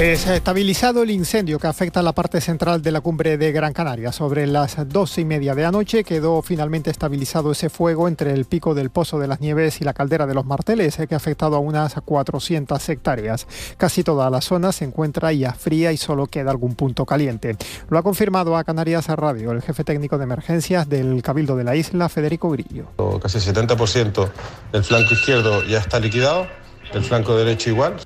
Es estabilizado el incendio que afecta a la parte central de la cumbre de Gran Canaria. Sobre las doce y media de anoche quedó finalmente estabilizado ese fuego entre el pico del Pozo de las Nieves y la caldera de los Marteles, que ha afectado a unas 400 hectáreas. Casi toda la zona se encuentra ya fría y solo queda algún punto caliente. Lo ha confirmado a Canarias Radio el jefe técnico de emergencias del Cabildo de la isla, Federico Grillo. Casi 70% del flanco izquierdo ya está liquidado, el flanco derecho igual.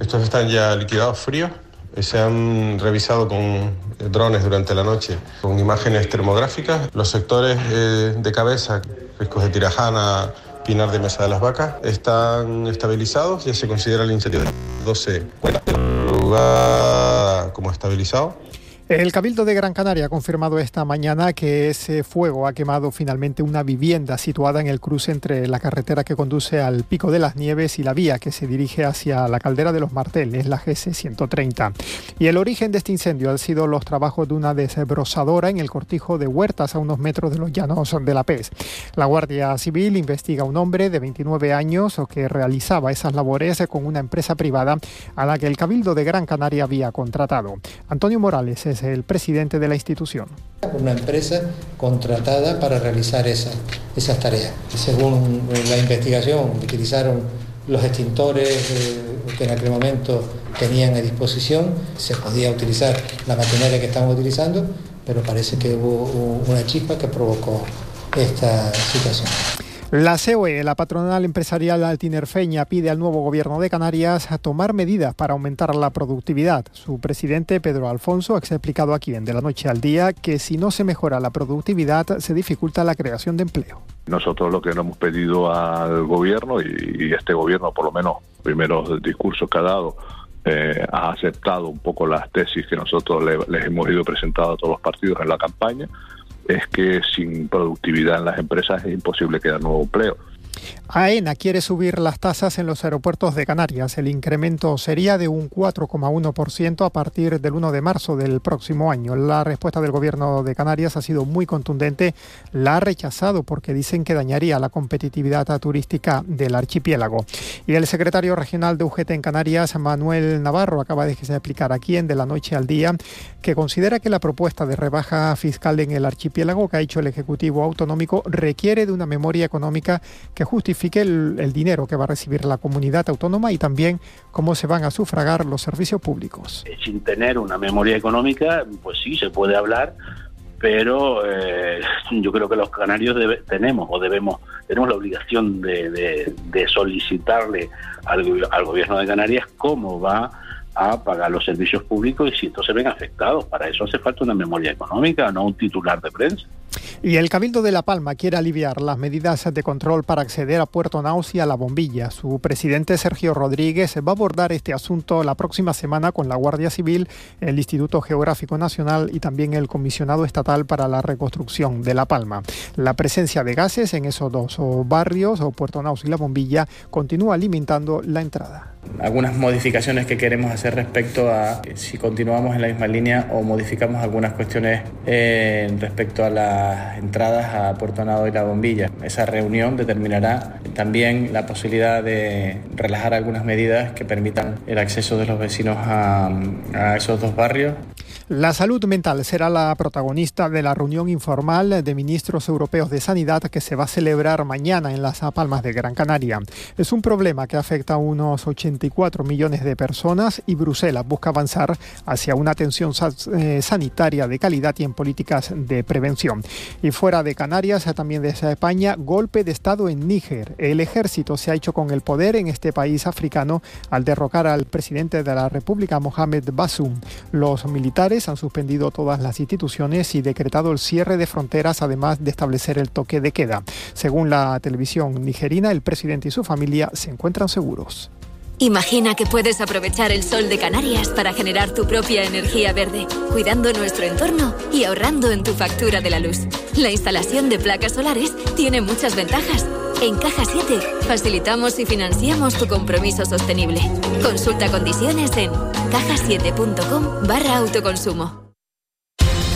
Estos están ya liquidados fríos. Se han revisado con drones durante la noche, con imágenes termográficas. Los sectores eh, de cabeza, riscos de Tirajana, Pinar de Mesa de las Vacas, están estabilizados. Ya se considera el incendio de 12 lugar como estabilizado. El Cabildo de Gran Canaria ha confirmado esta mañana que ese fuego ha quemado finalmente una vivienda situada en el cruce entre la carretera que conduce al Pico de las Nieves y la vía que se dirige hacia la caldera de los Marteles, la GC 130. Y el origen de este incendio han sido los trabajos de una desbrosadora en el cortijo de Huertas a unos metros de los llanos de la PES. La Guardia Civil investiga a un hombre de 29 años que realizaba esas labores con una empresa privada a la que el Cabildo de Gran Canaria había contratado. Antonio Morales es el presidente de la institución. Una empresa contratada para realizar esas, esas tareas. Según la investigación, utilizaron los extintores eh, que en aquel momento tenían a disposición, se podía utilizar la maquinaria que estamos utilizando, pero parece que hubo una chispa que provocó esta situación. La COE, la patronal empresarial altinerfeña, pide al nuevo gobierno de Canarias a tomar medidas para aumentar la productividad. Su presidente, Pedro Alfonso, ha explicado aquí en De la Noche al Día que si no se mejora la productividad, se dificulta la creación de empleo. Nosotros lo que le hemos pedido al gobierno, y, este gobierno, por lo menos, primeros discursos que ha dado, eh, ha aceptado un poco las tesis que nosotros les hemos ido presentando a todos los partidos en la campaña es que sin productividad en las empresas es imposible crear nuevo empleo. AENA quiere subir las tasas en los aeropuertos de Canarias. El incremento sería de un 4,1% a partir del 1 de marzo del próximo año. La respuesta del gobierno de Canarias ha sido muy contundente. La ha rechazado porque dicen que dañaría la competitividad turística del archipiélago. Y el secretario regional de UGT en Canarias, Manuel Navarro, acaba de explicar aquí en De la Noche al Día que considera que la propuesta de rebaja fiscal en el archipiélago que ha hecho el Ejecutivo Autonómico requiere de una memoria económica que justifique el, dinero que va a recibir la comunidad autónoma y también cómo se van a sufragar los servicios públicos. Eh, sin tener una memoria económica, pues sí, se puede hablar, pero eh, yo creo que los canarios tenemos o debemos tenemos la obligación de, solicitarle al, al, gobierno de Canarias cómo va a pagar los servicios públicos y si estos se ven afectados. Para eso hace falta una memoria económica, no un titular de prensa. Y el Cabildo de La Palma quiere aliviar las medidas de control para acceder a Puerto Naus y a La Bombilla. Su presidente Sergio Rodríguez va a abordar este asunto la próxima semana con la Guardia Civil, el Instituto Geográfico Nacional y también el Comisionado Estatal para la Reconstrucción de La Palma. La presencia de gases en esos dos barrios, o Puerto Naus y La Bombilla, continúa limitando la entrada algunas modificaciones que queremos hacer respecto a si continuamos en la misma línea o modificamos algunas cuestiones eh, respecto a las entradas a Puerto Nado y La Bombilla. Esa reunión determinará también la posibilidad de relajar algunas medidas que permitan el acceso de los vecinos a, a esos dos barrios la salud mental será la protagonista de la reunión informal de ministros europeos de sanidad que se va a celebrar mañana en las Palmas de Gran Canaria. Es un problema que afecta a unos 84 millones de personas y Bruselas busca avanzar hacia una atención eh, sanitaria de calidad y en políticas de prevención. Y fuera de Canarias, también desde España, golpe de Estado en Níger. El ejército se ha hecho con el poder en este país africano al derrocar al presidente de la República, Mohamed Bassoum. Los militares han suspendido todas las instituciones y decretado el cierre de fronteras, además de establecer el toque de queda. Según la televisión nigerina, el presidente y su familia se encuentran seguros. Imagina que puedes aprovechar el sol de Canarias para generar tu propia energía verde, cuidando nuestro entorno y ahorrando en tu factura de la luz. La instalación de placas solares tiene muchas ventajas. En Caja 7 facilitamos y financiamos tu compromiso sostenible. Consulta condiciones en cajasiete.com barra autoconsumo.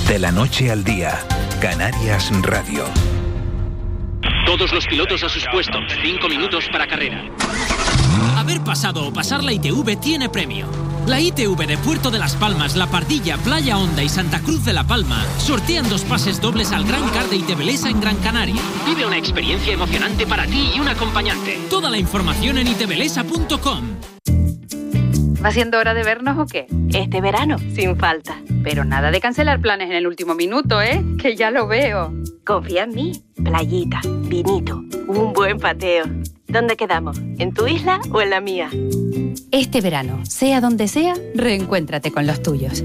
De la noche al día Canarias Radio. Todos los pilotos a sus puestos. Cinco minutos para carrera. Haber pasado o pasar la ITV tiene premio. La ITV de Puerto de las Palmas, La Pardilla, Playa Honda y Santa Cruz de la Palma sortean dos pases dobles al Gran Car de Itebelesa en Gran Canaria. Vive una experiencia emocionante para ti y un acompañante. Toda la información en itebelesa.com. ¿Va siendo hora de vernos o qué? Este verano, sin falta. Pero nada de cancelar planes en el último minuto, ¿eh? Que ya lo veo. Confía en mí. Playita, vinito, un buen pateo. ¿Dónde quedamos? ¿En tu isla o en la mía? Este verano, sea donde sea, reencuéntrate con los tuyos.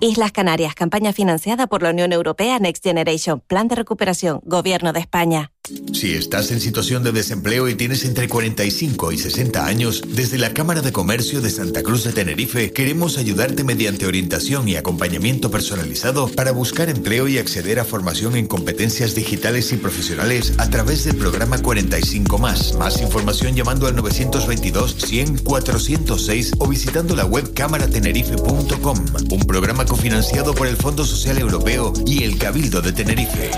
Islas Canarias, campaña financiada por la Unión Europea Next Generation, Plan de Recuperación, Gobierno de España. Si estás en situación de desempleo y tienes entre 45 y 60 años, desde la Cámara de Comercio de Santa Cruz de Tenerife queremos ayudarte mediante orientación y acompañamiento personalizado para buscar empleo y acceder a formación en competencias digitales y profesionales a través del programa 45 más. Más información llamando al 922 100 406 o visitando la web cámaratenerife.com. Un programa cofinanciado por el Fondo Social Europeo y el Cabildo de Tenerife.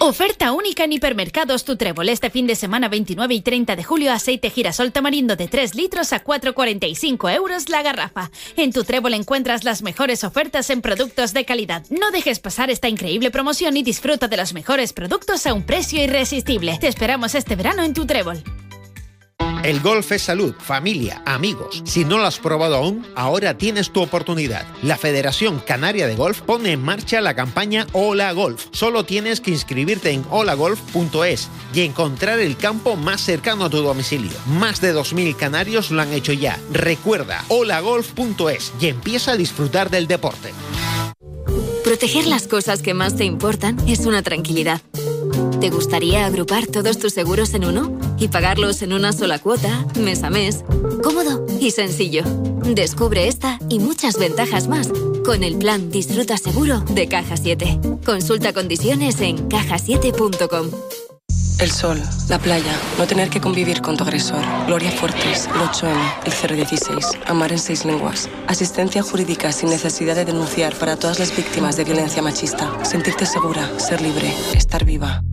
Oferta única en hipermercados Tu Trébol este fin de semana 29 y 30 de julio aceite girasol tamarindo de 3 litros a 4,45 euros la garrafa. En Tu Trébol encuentras las mejores ofertas en productos de calidad. No dejes pasar esta increíble promoción y disfruta de los mejores productos a un precio irresistible. Te esperamos este verano en Tu Trébol. El golf es salud, familia, amigos. Si no lo has probado aún, ahora tienes tu oportunidad. La Federación Canaria de Golf pone en marcha la campaña Hola Golf. Solo tienes que inscribirte en holagolf.es y encontrar el campo más cercano a tu domicilio. Más de 2.000 canarios lo han hecho ya. Recuerda holagolf.es y empieza a disfrutar del deporte. Proteger las cosas que más te importan es una tranquilidad. ¿Te gustaría agrupar todos tus seguros en uno y pagarlos en una sola cuota, mes a mes? Cómodo y sencillo. Descubre esta y muchas ventajas más con el plan Disfruta Seguro de Caja 7. Consulta condiciones en cajasiete.com. El sol, la playa, no tener que convivir con tu agresor. Gloria Fuertes, el 8M, el 016, amar en seis lenguas. Asistencia jurídica sin necesidad de denunciar para todas las víctimas de violencia machista. Sentirte segura, ser libre, estar viva.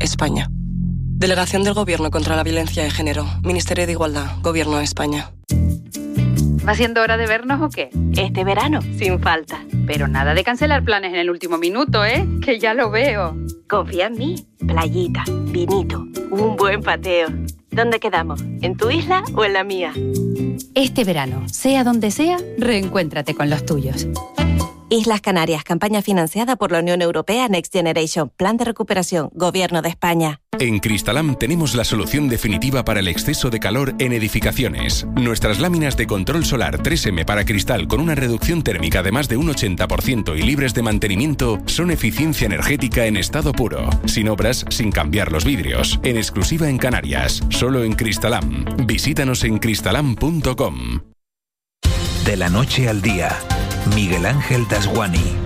España. Delegación del Gobierno contra la Violencia de Género. Ministerio de Igualdad. Gobierno de España. ¿Va siendo hora de vernos o qué? Este verano, sin falta. Pero nada de cancelar planes en el último minuto, ¿eh? Que ya lo veo. Confía en mí. Playita, vinito, un buen pateo. ¿Dónde quedamos? ¿En tu isla o en la mía? Este verano, sea donde sea, reencuéntrate con los tuyos. Islas Canarias, campaña financiada por la Unión Europea Next Generation, Plan de Recuperación, Gobierno de España. En Cristalam tenemos la solución definitiva para el exceso de calor en edificaciones. Nuestras láminas de control solar 3M para cristal con una reducción térmica de más de un 80% y libres de mantenimiento son eficiencia energética en estado puro, sin obras, sin cambiar los vidrios, en exclusiva en Canarias, solo en Cristalam. Visítanos en cristalam.com. De la noche al día, Miguel Ángel Dasguani.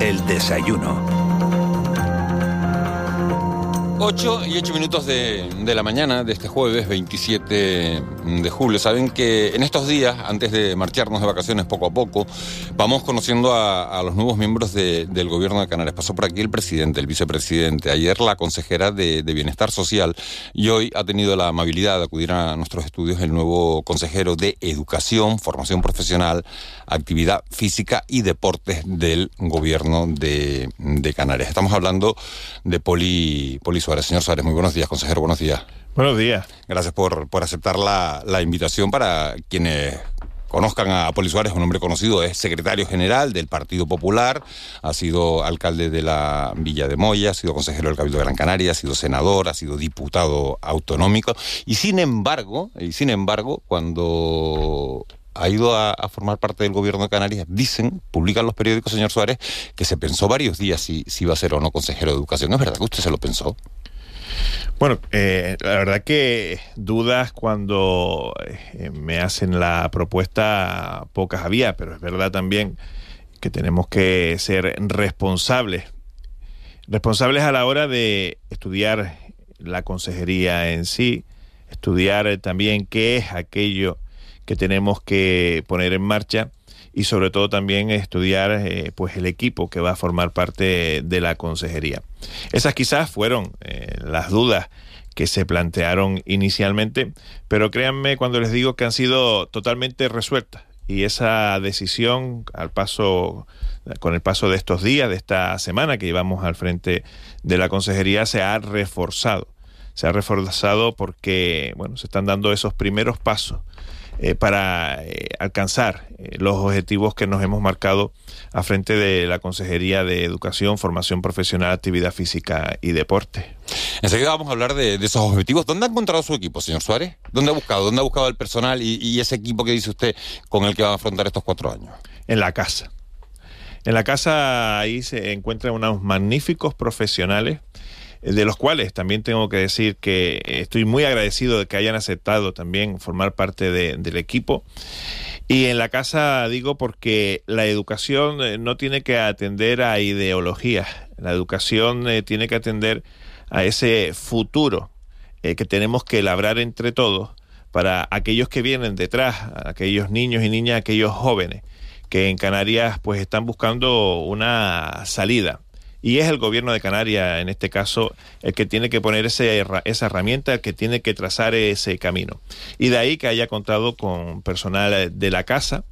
El desayuno. 8 y 8 minutos de, de, la mañana de este jueves 27 de julio. Saben que en estos días, antes de marcharnos de vacaciones poco a poco, vamos conociendo a, los nuevos miembros de, del gobierno de Canarias. Pasó por aquí el presidente, el vicepresidente, ayer la consejera de, Bienestar Social y hoy ha tenido la amabilidad de acudir a nuestros estudios el nuevo consejero de Educación, Formación Profesional, Actividad Física y Deportes del gobierno de, Canarias. Estamos hablando de Poli, Poli. Señor Suárez, muy buenos días, consejero, buenos días. Buenos días. Gracias por, por aceptar la, la, invitación para quienes conozcan a Poli Suárez, un hombre conocido, es secretario general del Partido Popular, ha sido alcalde de la Villa de Moya, ha sido consejero del Cabildo de Gran Canaria, ha sido senador, ha sido diputado autonómico y sin embargo, y sin embargo, cuando ha ido a, a, formar parte del gobierno de Canarias, dicen, publican los periódicos, señor Suárez, que se pensó varios días si, si iba a ser o no consejero de educación. ¿Es verdad que usted se lo pensó? Bueno, eh, la verdad que dudas cuando eh, me hacen la propuesta pocas había, pero es verdad también que tenemos que ser responsables. Responsables a la hora de estudiar la consejería en sí, estudiar también qué es aquello que tenemos que poner en marcha y sobre todo también estudiar eh, pues el equipo que va a formar parte de la consejería. Esas quizás fueron eh, las dudas que se plantearon inicialmente, pero créanme cuando les digo que han sido totalmente resueltas y esa decisión al paso con el paso de estos días, de esta semana que llevamos al frente de la consejería se ha reforzado. Se ha reforzado porque bueno, se están dando esos primeros pasos eh, para eh, alcanzar eh, los objetivos que nos hemos marcado a frente de la Consejería de Educación, Formación Profesional, Actividad Física y Deporte. Enseguida vamos a hablar de, esos objetivos. ¿Dónde ha encontrado su equipo, señor Suárez? ¿Dónde ha buscado? ¿Dónde ha buscado el personal y, y ese equipo que dice usted con el que va a afrontar estos cuatro años? En la casa. En la casa ahí se encuentran unos magníficos profesionales de los cuales también tengo que decir que estoy muy agradecido de que hayan aceptado también formar parte del equipo. Y en la casa digo porque la educación eh, no tiene que atender a ideologías, la educación eh, tiene que atender a ese futuro eh, que tenemos que labrar entre todos para aquellos que vienen detrás, aquellos niños y niñas, aquellos jóvenes que en Canarias pues están buscando una salida y es el gobierno de Canarias, en este caso, el que tiene que poner ese, esa herramienta, el que tiene que trazar ese camino. Y de ahí que haya contado con personal de la casa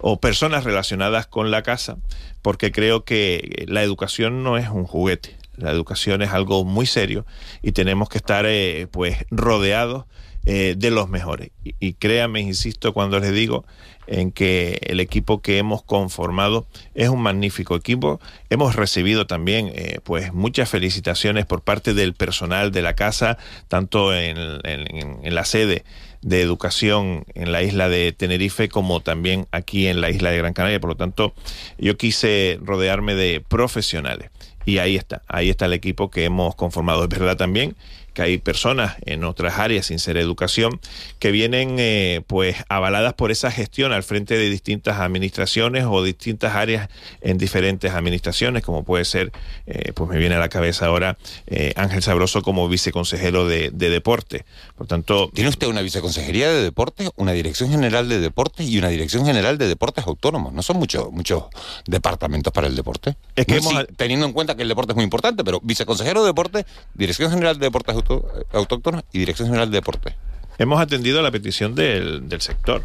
o personas relacionadas con la casa, porque creo que la educación no es un juguete. La educación es algo muy serio y tenemos que estar eh, pues rodeados eh, de los mejores. Y, y créanme, insisto, cuando les digo en que el equipo que hemos conformado es un magnífico equipo. Hemos recibido también eh, pues muchas felicitaciones por parte del personal de la casa, tanto en, en la sede de educación en la isla de Tenerife como también aquí en la isla de Gran Canaria. Por lo tanto, yo quise rodearme de profesionales. Y ahí está, ahí está el equipo que hemos conformado. Es verdad también que hay personas en otras áreas sin ser educación que vienen eh, pues avaladas por esa gestión al frente de distintas administraciones o distintas áreas en diferentes administraciones, como puede ser, eh, pues me viene a la cabeza ahora eh, Ángel Sabroso como viceconsejero de, deporte. Por tanto, tiene usted una viceconsejería de deporte, una dirección general de deportes y una dirección general de deportes autónomos. No son muchos muchos departamentos para el deporte. Es que teniendo en cuenta que el deporte es muy importante, pero viceconsejero de deporte, dirección general de deportes autónomos autóctonos y Dirección General de Deporte. Hemos atendido la petición del, sector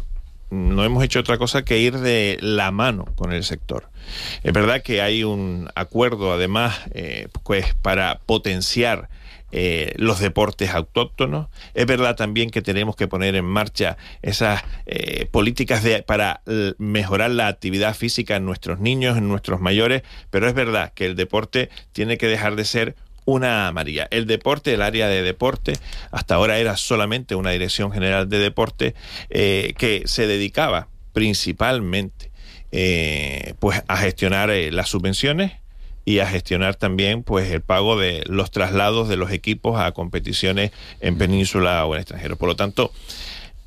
no hemos hecho otra cosa que ir de la mano con el sector. Es verdad que hay un acuerdo, además, eh, pues para potenciar eh, los deportes autóctonos. Es verdad también que tenemos que poner en marcha esas eh, políticas para mejorar la actividad física en nuestros niños, en nuestros mayores, pero es verdad que el deporte tiene que dejar de ser una amarilla. El deporte, el área de deporte, hasta ahora era solamente una dirección general de deporte eh, que se dedicaba principalmente eh, pues a gestionar eh, las subvenciones y a gestionar también pues el pago de los traslados de los equipos a competiciones en península o en extranjero. Por lo tanto,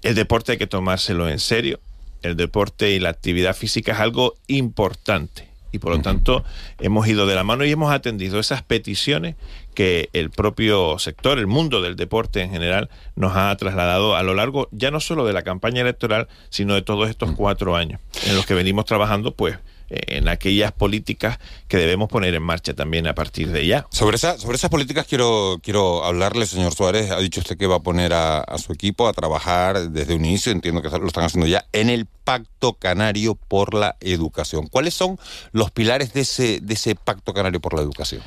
el deporte hay que tomárselo en serio. El deporte y la actividad física es algo importante y por lo tanto hemos ido de la mano y hemos atendido esas peticiones que el propio sector, el mundo del deporte en general, nos ha trasladado a lo largo ya no solo de la campaña electoral, sino de todos estos cuatro años en los que venimos trabajando, pues en aquellas políticas que debemos poner en marcha también a partir de ya. Sobre, esa, sobre esas políticas quiero, quiero hablarle, señor Suárez. Ha dicho usted que va a poner a, su equipo a trabajar desde un inicio, entiendo que lo están haciendo ya, en el Pacto Canario por la Educación. ¿Cuáles son los pilares de ese, de ese Pacto Canario por la Educación?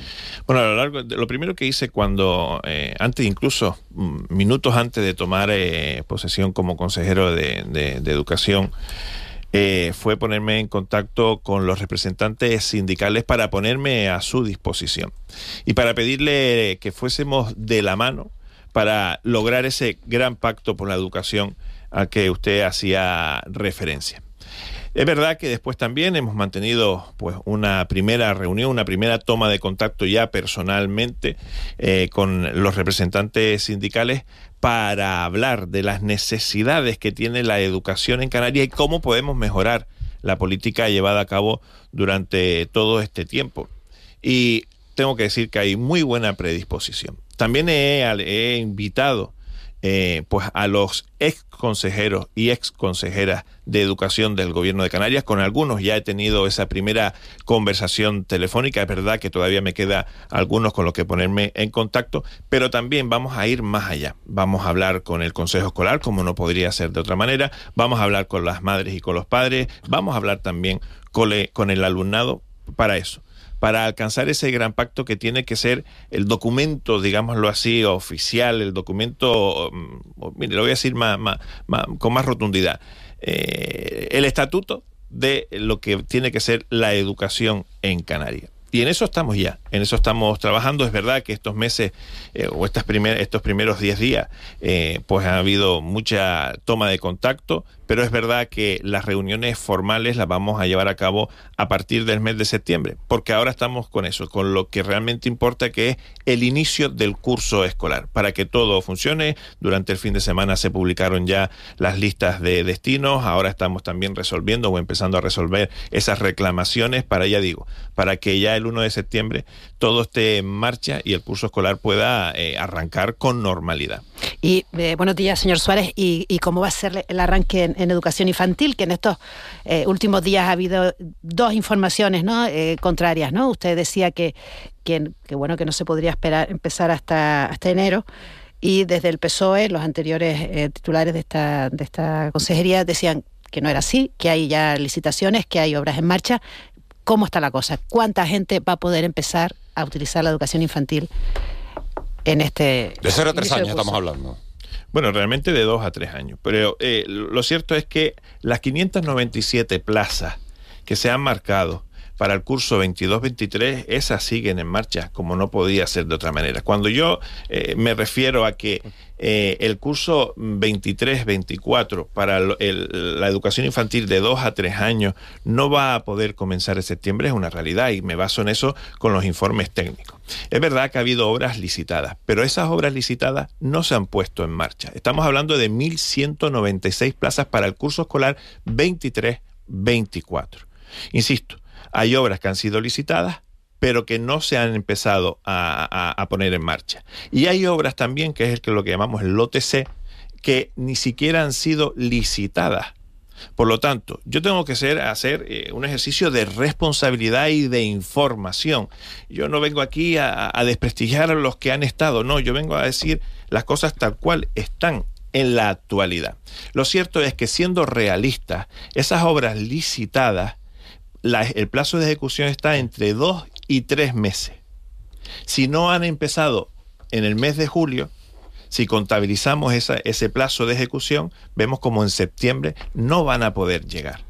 Bueno, a lo largo, lo primero que hice cuando, eh, antes incluso, mm, minutos antes de tomar eh, posesión como consejero de, de Educación, eh, fue ponerme en contacto con los representantes sindicales para ponerme a su disposición y para pedirle que fuésemos de la mano para lograr ese gran pacto por la educación al que usted hacía referencia. Es verdad que después también hemos mantenido pues una primera reunión, una primera toma de contacto ya personalmente eh, con los representantes sindicales para hablar de las necesidades que tiene la educación en Canarias y cómo podemos mejorar la política llevada a cabo durante todo este tiempo. Y tengo que decir que hay muy buena predisposición. También he, he invitado eh, pues a los ex consejeros y ex consejeras de educación del gobierno de Canarias. Con algunos ya he tenido esa primera conversación telefónica. Es verdad que todavía me queda algunos con los que ponerme en contacto, pero también vamos a ir más allá. Vamos a hablar con el consejo escolar, como no podría ser de otra manera. Vamos a hablar con las madres y con los padres. Vamos a hablar también con el alumnado para eso para alcanzar ese gran pacto que tiene que ser el documento, digámoslo así, oficial, el documento, mm, mire, lo voy a decir más, con más rotundidad, eh, el estatuto de lo que tiene que ser la educación en Canarias. Y en eso estamos ya, en eso estamos trabajando. Es verdad que estos meses eh, o estas estos primeros 10 días, eh, pues ha habido mucha toma de contacto, pero es verdad que las reuniones formales las vamos a llevar a cabo a partir del mes de septiembre, porque ahora estamos con eso, con lo que realmente importa que es el inicio del curso escolar, para que todo funcione. Durante el fin de semana se publicaron ya las listas de destinos, ahora estamos también resolviendo o empezando a resolver esas reclamaciones para, ya digo, para que ya el 1 de septiembre todo esté en marcha y el curso escolar pueda eh, arrancar con normalidad. Y eh, buenos días, señor Suárez. ¿Y, cómo va a ser el arranque en, educación infantil? Que en estos eh, últimos días ha habido dos informaciones ¿no? contrarias. ¿no? Usted decía que, que, bueno que no se podría esperar empezar hasta, hasta enero. Y desde el PSOE, los anteriores titulares de esta, de esta consejería decían que no era así, que hay ya licitaciones, que hay obras en marcha. ¿Cómo está la cosa? ¿Cuánta gente va a poder empezar a utilizar la educación infantil en este... De cero a tres años estamos hablando. Bueno, realmente de dos a tres años. Pero eh, lo cierto es que las 597 plazas que se han marcado para el curso 22-23, esas siguen en marcha, como no podía ser de otra manera. Cuando yo eh, me refiero a que eh, el curso 23-24 para la educación infantil de 2 a 3 años no va a poder comenzar en septiembre, es una realidad y me baso en eso con los informes técnicos. Es verdad que ha habido obras licitadas, pero esas obras licitadas no se han puesto en marcha. Estamos hablando de 1.196 plazas para el curso escolar 23-24. Insisto, hay obras que han sido licitadas, pero que no se han empezado a, poner en marcha. Y hay obras también, que es lo que llamamos el lote C, que ni siquiera han sido licitadas. Por lo tanto, yo tengo que hacer eh, un ejercicio de responsabilidad y de información. Yo no vengo aquí a, desprestigiar a los que han estado, no, yo vengo a decir las cosas tal cual están en la actualidad. Lo cierto es que siendo realistas, esas obras licitadas el plazo de ejecución está entre dos y tres meses. Si no han empezado en el mes de julio, si contabilizamos ese plazo de ejecución, vemos como en septiembre no van a poder llegar.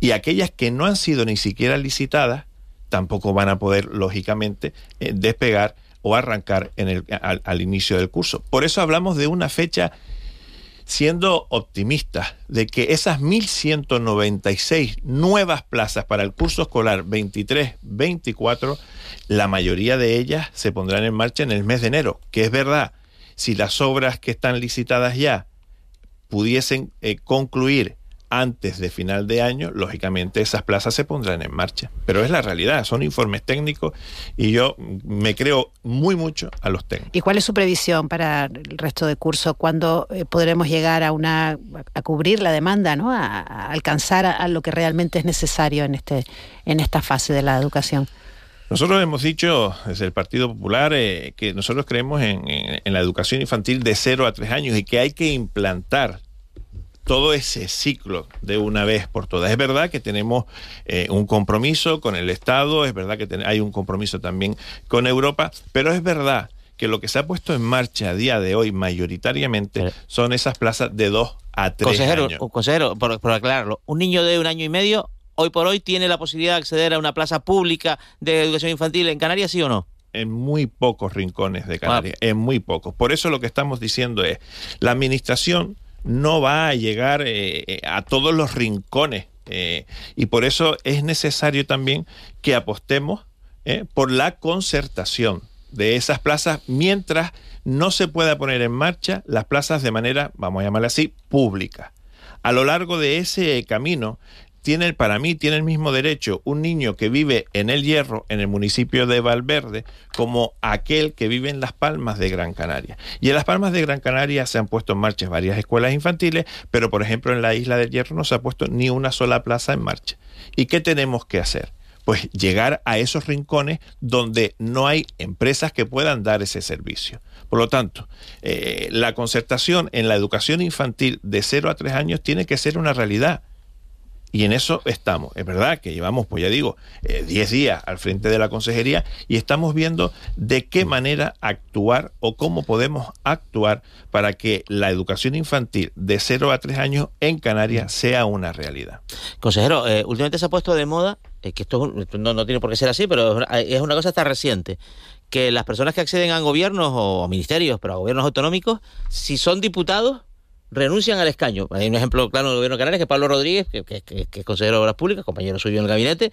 Y aquellas que no han sido ni siquiera licitadas, tampoco van a poder, lógicamente, eh, despegar o arrancar al inicio del curso. Por eso hablamos de una fecha siendo optimista de que esas 1.196 nuevas plazas para el curso escolar 23-24, la mayoría de ellas se pondrán en marcha en el mes de enero, que es verdad, si las obras que están licitadas ya pudiesen eh, concluir antes de final de año, lógicamente esas plazas se pondrán en marcha. Pero es la realidad, son informes técnicos y yo me creo muy mucho a los técnicos. ¿Y cuál es su previsión para el resto de curso? ¿Cuándo eh, podremos llegar a una a cubrir la demanda, ¿no? a, alcanzar a, lo que realmente es necesario en este en esta fase de la educación? Nosotros hemos dicho desde el Partido Popular eh, que nosotros creemos en, en, la educación infantil de 0 a 3 años y que hay que implantar todo ese ciclo de una vez por todas. Es verdad que tenemos eh, un compromiso con el Estado, es verdad que hay un compromiso también con Europa, pero es verdad que lo que se ha puesto en marcha a día de hoy mayoritariamente son esas plazas de dos a tres consejero, años. Consejero, por, por aclararlo, un niño de un año y medio hoy por hoy tiene la posibilidad de acceder a una plaza pública de educación infantil en Canarias, ¿sí o no? en muy pocos rincones de Canarias, ah. en muy pocos. Por eso lo que estamos diciendo es, la administración no va a llegar eh, eh, a todos los rincones. Eh, y por eso es necesario también que apostemos por la concertación de esas plazas mientras no se pueda poner en marcha las plazas de manera, vamos a llamarla así, pública. A lo largo de ese camino tiene, para mí tiene el mismo derecho un niño que vive en El Hierro, en el municipio de Valverde, como aquel que vive en Las Palmas de Gran Canaria. Y en Las Palmas de Gran Canaria se han puesto en marcha varias escuelas infantiles, pero por ejemplo en la isla del Hierro no se ha puesto ni una sola plaza en marcha. ¿Y qué tenemos que hacer? Pues llegar a esos rincones donde no hay empresas que puedan dar ese servicio. Por lo tanto, eh, la concertación en la educación infantil de 0 a 3 años tiene que ser una realidad. Y en eso estamos. Es verdad que llevamos, pues ya digo, 10 eh, días al frente de la consejería y estamos viendo de qué manera actuar o cómo podemos actuar para que la educación infantil de 0 a 3 años en Canarias sea una realidad. Consejero, eh, últimamente se ha puesto de moda, que esto no, no, tiene por qué ser así, pero es una cosa hasta reciente, que las personas que acceden a gobiernos o ministerios, pero a gobiernos autonómicos, si son diputados, renuncian al escaño. Hay un ejemplo claro del gobierno de Canarias, que Pablo Rodríguez, que, es consejero de Obras Públicas, compañero suyo en el gabinete,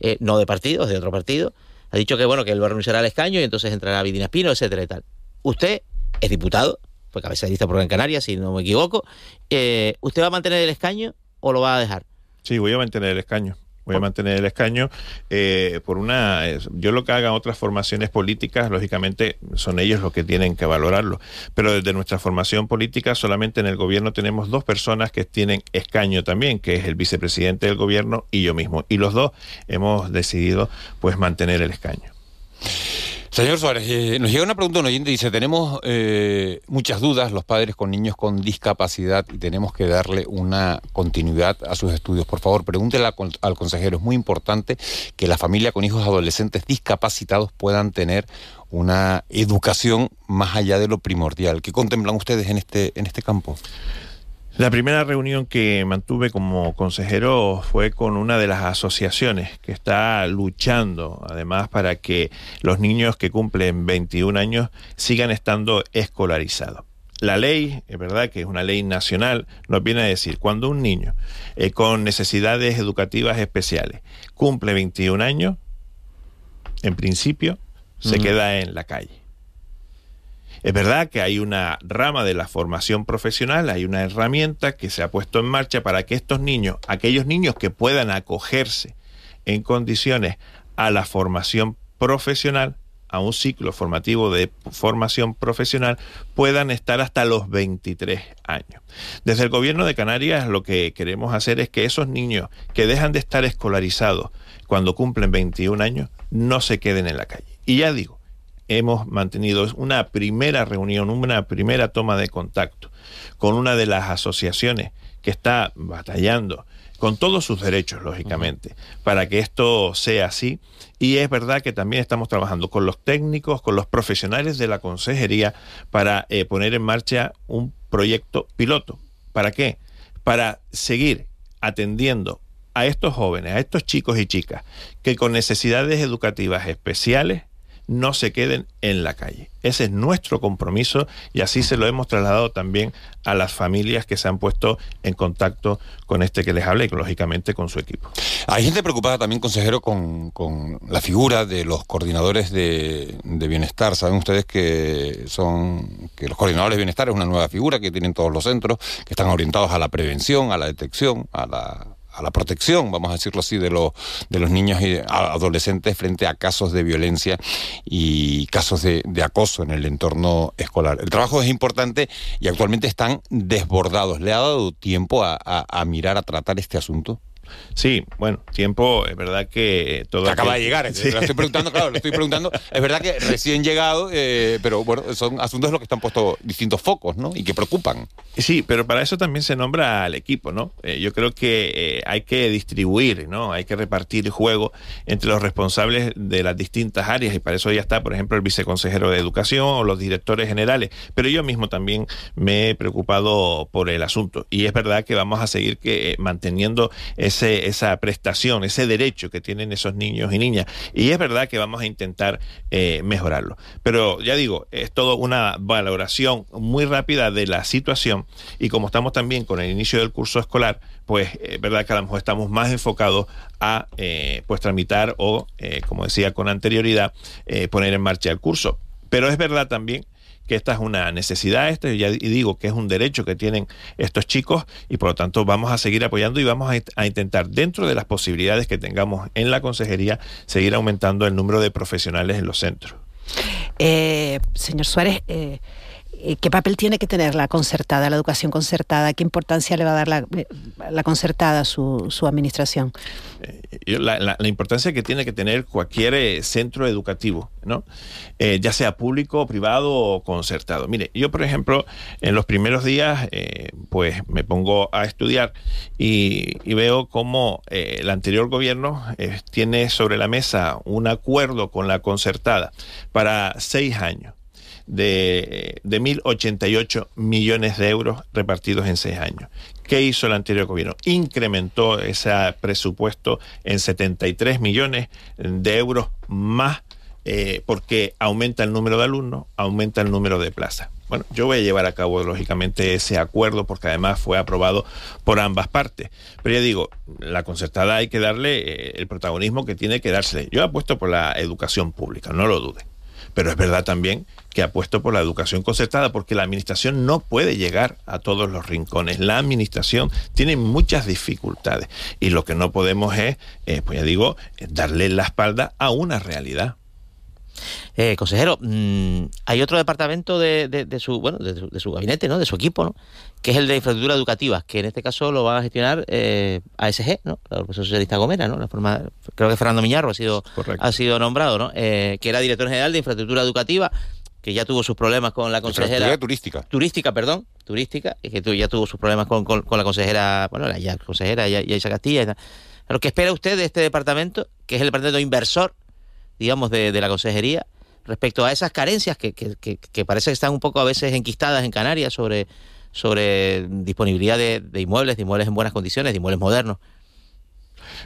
eh, no de partido, de otro partido, ha dicho que bueno que él va a renunciar al escaño y entonces entrará Vidina Espino, etcétera y tal. Usted es diputado, fue cabeza de lista por en Canarias, si no me equivoco. Eh, ¿Usted va a mantener el escaño o lo va a dejar? Sí, voy a mantener el escaño voy a mantener el escaño eh, por una yo lo que hagan otras formaciones políticas lógicamente son ellos los que tienen que valorarlo. Pero desde nuestra formación política solamente en el gobierno tenemos dos personas que tienen escaño también que es el vicepresidente del gobierno y yo mismo. Y los dos hemos decidido pues mantener el escaño Señor Suárez, eh, nos llega una pregunta un oyente, dice, tenemos eh, muchas dudas los padres con niños con discapacidad y tenemos que darle una continuidad a sus estudios. Por favor, pregúntele al consejero, es muy importante que la familia con hijos adolescentes discapacitados puedan tener una educación más allá de lo primordial. ¿Qué contemplan ustedes en este, en este campo? La primera reunión que mantuve como consejero fue con una de las asociaciones que está luchando, además, para que los niños que cumplen 21 años sigan estando escolarizados. La ley, es verdad que es una ley nacional, nos viene a decir, cuando un niño eh, con necesidades educativas especiales cumple 21 años, en principio se queda en la calle. Es verdad que hay una rama de la formación profesional, hay una herramienta que se ha puesto en marcha para que estos niños, aquellos niños que puedan acogerse en condiciones a la formación profesional, a un ciclo formativo de formación profesional, puedan estar hasta los 23 años. Desde el gobierno de Canarias lo que queremos hacer es que esos niños que dejan de estar escolarizados cuando cumplen 21 años no se queden en la calle. Y ya digo, hemos mantenido una primera reunión, una primera toma de contacto con una de las asociaciones que está batallando con todos sus derechos, lógicamente, para que esto sea así. Y es verdad que también estamos trabajando con los técnicos, con los profesionales de la consejería, para eh, poner en marcha un proyecto piloto. ¿Para qué? Para seguir atendiendo a estos jóvenes, a estos chicos y chicas que con necesidades educativas especiales no se queden en la calle. Ese es nuestro compromiso y así se lo hemos trasladado también a las familias que se han puesto en contacto con este que les habla y lógicamente con su equipo. Hay gente preocupada también, consejero, con, la figura de los coordinadores de, de, bienestar. Saben ustedes que son que los coordinadores de bienestar es una nueva figura que tienen todos los centros, que están orientados a la prevención, a la detección, a la a la protección, vamos a decirlo así, de, los de los niños y adolescentes frente a casos de violencia y casos de, acoso en el entorno escolar. El trabajo es importante y actualmente están desbordados. ¿Le ha dado tiempo a mirar, a tratar este asunto? Sí, bueno, tiempo, es verdad que todo. Acaba de llegar, lo estoy preguntando, claro, lo estoy preguntando. Es verdad que recién llegado, eh, pero bueno, son asuntos en los que están puestos distintos focos, ¿no? Y que preocupan. Sí, pero para eso también se nombra al equipo, ¿no? Eh, yo creo que eh, hay que distribuir, ¿no? Hay que repartir el juego entre los responsables de las distintas áreas y para eso ya está, por ejemplo, el viceconsejero de Educación o los directores generales. Pero yo mismo también me he preocupado por el asunto y es verdad que vamos a seguir que, manteniendo esa prestación, ese derecho que tienen esos niños y niñas. Y es verdad que vamos a intentar eh, mejorarlo. Pero ya digo, es todo una valoración muy rápida de la situación y como estamos también con el inicio del curso escolar, pues es verdad que a lo mejor estamos más enfocados a eh, pues tramitar o, eh, como decía con anterioridad, poner en marcha el curso. Pero es verdad también que esta es una necesidad, este, y digo que es un derecho que tienen estos chicos y por lo tanto vamos a seguir apoyando y vamos a, intentar, dentro de las posibilidades que tengamos en la consejería, seguir aumentando el número de profesionales en los centros. Eh, señor Suárez, eh, ¿Qué papel tiene que tener la concertada, la educación concertada? ¿Qué importancia le va a dar la, concertada a su, administración? Eh, la, importancia que tiene que tener cualquier eh, centro educativo, ¿no? ya sea público, privado o concertado. Mire, yo por ejemplo, en los primeros días, pues me pongo a estudiar y veo cómo el anterior gobierno tiene sobre la mesa un acuerdo con la concertada para seis años de, de 1.088 millones de euros repartidos en seis años. ¿Qué hizo el anterior gobierno? Incrementó ese presupuesto en 73 millones de euros más eh, porque aumenta el número de alumnos, aumenta el número de plazas. Bueno, yo voy a llevar a cabo lógicamente ese acuerdo porque además fue aprobado por ambas partes. Pero ya digo, la concertada hay que darle eh, el protagonismo que tiene que dársele. Yo apuesto por la educación pública, no lo dude. Pero es verdad también que ha puesto por la educación concertada, porque la administración no puede llegar a todos los rincones. La administración tiene muchas dificultades y lo que no podemos es, eh, pues ya digo, darle la espalda a una realidad. Eh, consejero, mm, hay otro departamento de, su bueno de su, gabinete, ¿no? De su equipo, ¿no? Que es el de infraestructura educativa, que en este caso lo va a gestionar eh, ASG, ¿no? La profesor socialista Gomera, ¿no? La forma, creo que Fernando Miñarro ha sido ha sido nombrado, ¿no? Eh, que era director general de infraestructura educativa que ya tuvo sus problemas con la consejera turística turística perdón turística y que ya tuvo sus problemas con, con, la consejera bueno la ya consejera ya, ya Castilla lo que espera usted de este departamento que es el departamento inversor digamos de, de la consejería respecto a esas carencias que, que, que, parece que están un poco a veces enquistadas en Canarias sobre sobre disponibilidad de, de inmuebles de inmuebles en buenas condiciones de inmuebles modernos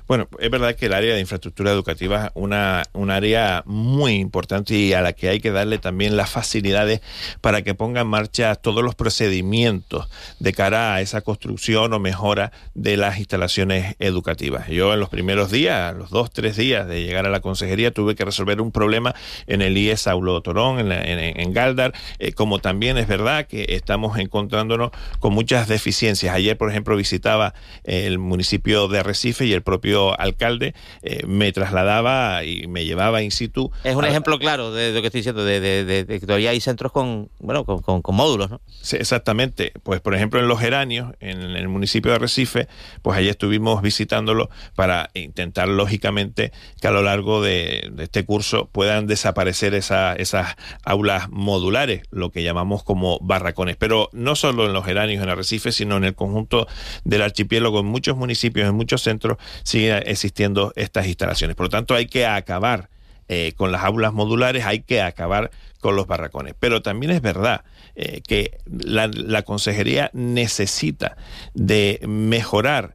bueno, es verdad que el área de infraestructura educativa es una, un área muy importante y a la que hay que darle también las facilidades para que ponga en marcha todos los procedimientos de cara a esa construcción o mejora de las instalaciones educativas. Yo en los primeros días, los dos, tres días de llegar a la consejería, tuve que resolver un problema en el IES Aulo Torón, en, en, Galdar, eh, como también es verdad que estamos encontrándonos con muchas deficiencias. Ayer, por ejemplo, visitaba el municipio de Arrecife y el propio alcalde eh, me trasladaba y me llevaba in situ. Es un ejemplo claro de, lo que estoy diciendo, de, que todavía hay centros con, bueno, con, módulos, ¿no? Sí, exactamente. Pues, por ejemplo, en Los Geranios, en el municipio de Recife, pues allí estuvimos visitándolo para intentar, lógicamente, que a lo largo de, este curso puedan desaparecer esas aulas modulares, lo que llamamos como barracones. Pero no solo en Los Geranios, en Arrecife, sino en el conjunto del archipiélago, en muchos municipios, en muchos centros, siguen existiendo estas instalaciones. Por lo tanto, hay que acabar eh, con las aulas modulares, hay que acabar con los barracones. Pero también es verdad eh, que la, la consejería necesita de mejorar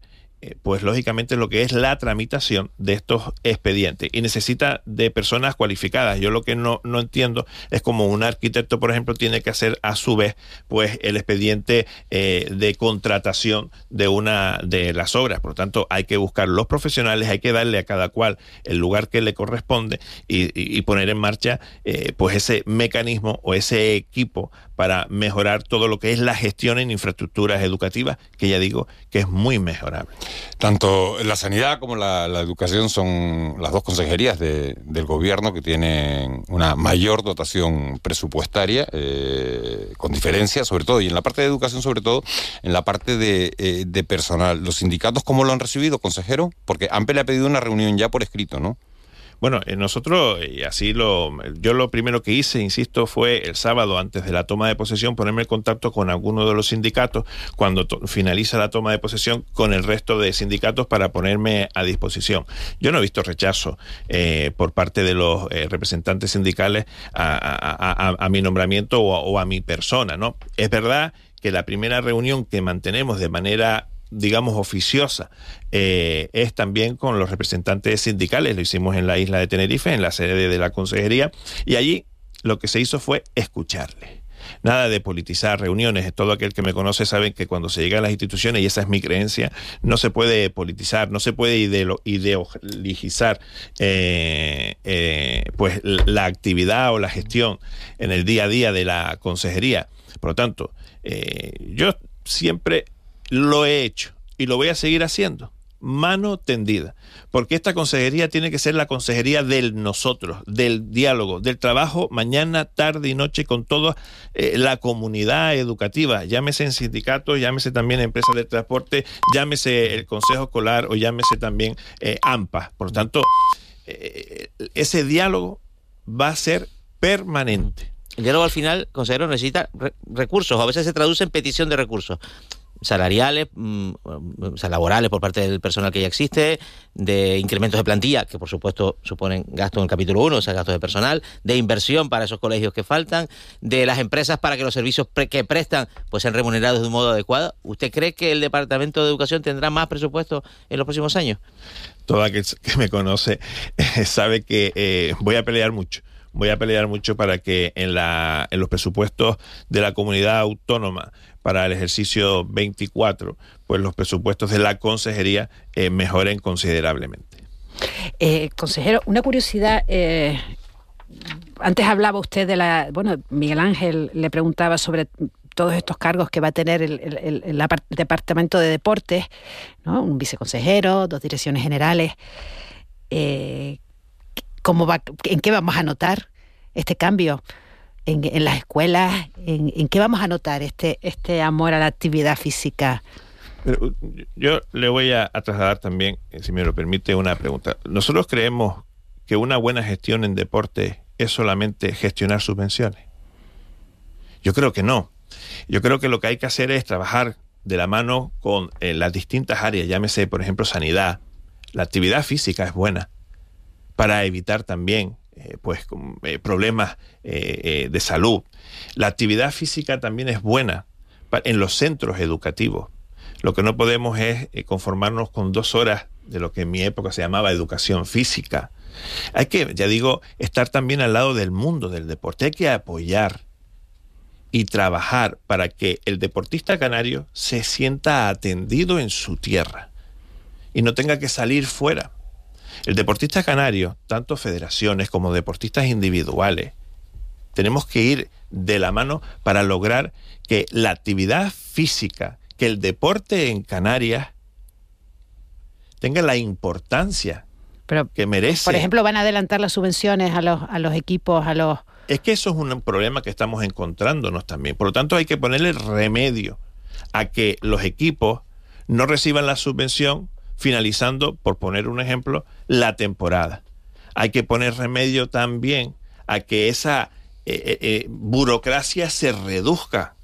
pues lógicamente lo que es la tramitación de estos expedientes y necesita de personas cualificadas. Yo lo que no, no entiendo es como un arquitecto, por ejemplo, tiene que hacer a su vez pues el expediente eh, de contratación de una de las obras. Por lo tanto, hay que buscar los profesionales, hay que darle a cada cual el lugar que le corresponde y, poner en marcha eh, pues ese mecanismo o ese equipo para mejorar todo lo que es la gestión en infraestructuras educativas, que ya digo que es muy mejorable. Tanto la sanidad como la, educación son las dos consejerías del gobierno que tienen una mayor dotación presupuestaria, eh, con diferencia, sobre todo, y en la parte de educación, sobre todo, en la parte de, eh, de personal. ¿Los sindicatos cómo lo han recibido, consejero? Porque AMPE le ha pedido una reunión ya por escrito, ¿no? Bueno, eh, nosotros, y así lo, yo lo primero que hice, insisto, fue el sábado antes de la toma de posesión ponerme en contacto con alguno de los sindicatos cuando finaliza la toma de posesión con el resto de sindicatos para ponerme a disposición. Yo no he visto rechazo eh, por parte de los eh, representantes sindicales a, mi nombramiento o, o a mi persona, ¿no? Es verdad que la primera reunión que mantenemos de manera digamos, oficiosa, eh, es también con los representantes sindicales. Lo hicimos en la isla de Tenerife, en la sede de la consejería, y allí lo que se hizo fue escucharle. Nada de politizar reuniones. Todo aquel que me conoce sabe que cuando se llega a las instituciones, y esa es mi creencia, no se puede politizar, no se puede ideologizar eh, eh, pues la actividad o la gestión en el día a día de la consejería. Por lo tanto, yo siempre lo he hecho y lo voy a seguir haciendo. Mano tendida, porque esta consejería tiene que ser la consejería del nosotros, del diálogo, del trabajo mañana, tarde y noche con toda eh, la comunidad educativa, llámese en sindicatos, llámese también empresas de transporte, llámese el Consejo Escolar o llámese también eh, AMPA. Por lo tanto, eh, ese diálogo va a ser permanente. El diálogo al final, consejero, necesita recursos, a veces se traduce en petición de recursos salariales, mm, o sea, laborales por parte del personal que ya existe, de incrementos de plantilla, que por supuesto suponen gasto en el capítulo 1, o sea, gastos de personal, de inversión para esos colegios que faltan, de las empresas para que los servicios que prestan pues sean remunerados de un modo adecuado. ¿Usted cree que el Departamento de Educación tendrá más presupuesto en los próximos años? Todo aquel que me conoce sabe que eh, voy a pelear mucho voy a pelear mucho para que en, la, en los presupuestos de la comunidad autónoma para el ejercicio 24, pues los presupuestos de la consejería eh, mejoren considerablemente. Eh, consejero, una curiosidad. Eh, antes hablaba usted de la. Bueno, Miguel Ángel le preguntaba sobre todos estos cargos que va a tener el, Departamento de Deportes, ¿no? un viceconsejero, dos direcciones generales. ¿Cómo ¿En qué vamos a notar este cambio? en, las escuelas? En, qué vamos a notar este, este amor a la actividad física? yo le voy a, trasladar también, eh, si me lo permite, una pregunta. Nosotros creemos que una buena gestión en deporte es solamente gestionar subvenciones. Yo creo que no. Yo creo que lo que hay que hacer es trabajar de la mano con eh, las distintas áreas, llámese, por ejemplo, sanidad. La actividad física es buena para evitar también eh, pues eh, problemas eh, de salud. La actividad física también es buena en los centros educativos. Lo que no podemos es conformarnos con dos horas de lo que en mi época se llamaba educación física. Hay que, ya digo, estar también al lado del mundo del deporte. Hay que apoyar y trabajar para que el deportista canario se sienta atendido en su tierra y no tenga que salir fuera. El deportista canario, tanto federaciones como deportistas individuales, tenemos que ir de la mano para lograr que la actividad física, que el deporte en Canarias tenga la importancia que merece. Por ejemplo, van a adelantar las subvenciones a los, a los equipos, a los... Es que eso es un problema que estamos encontrándonos también. Por lo tanto, hay que ponerle remedio a que los equipos no reciban la subvención finalizando, por poner un ejemplo, la temporada. Hay que poner remedio también a que esa eh, eh, eh, burocracia se reduzca,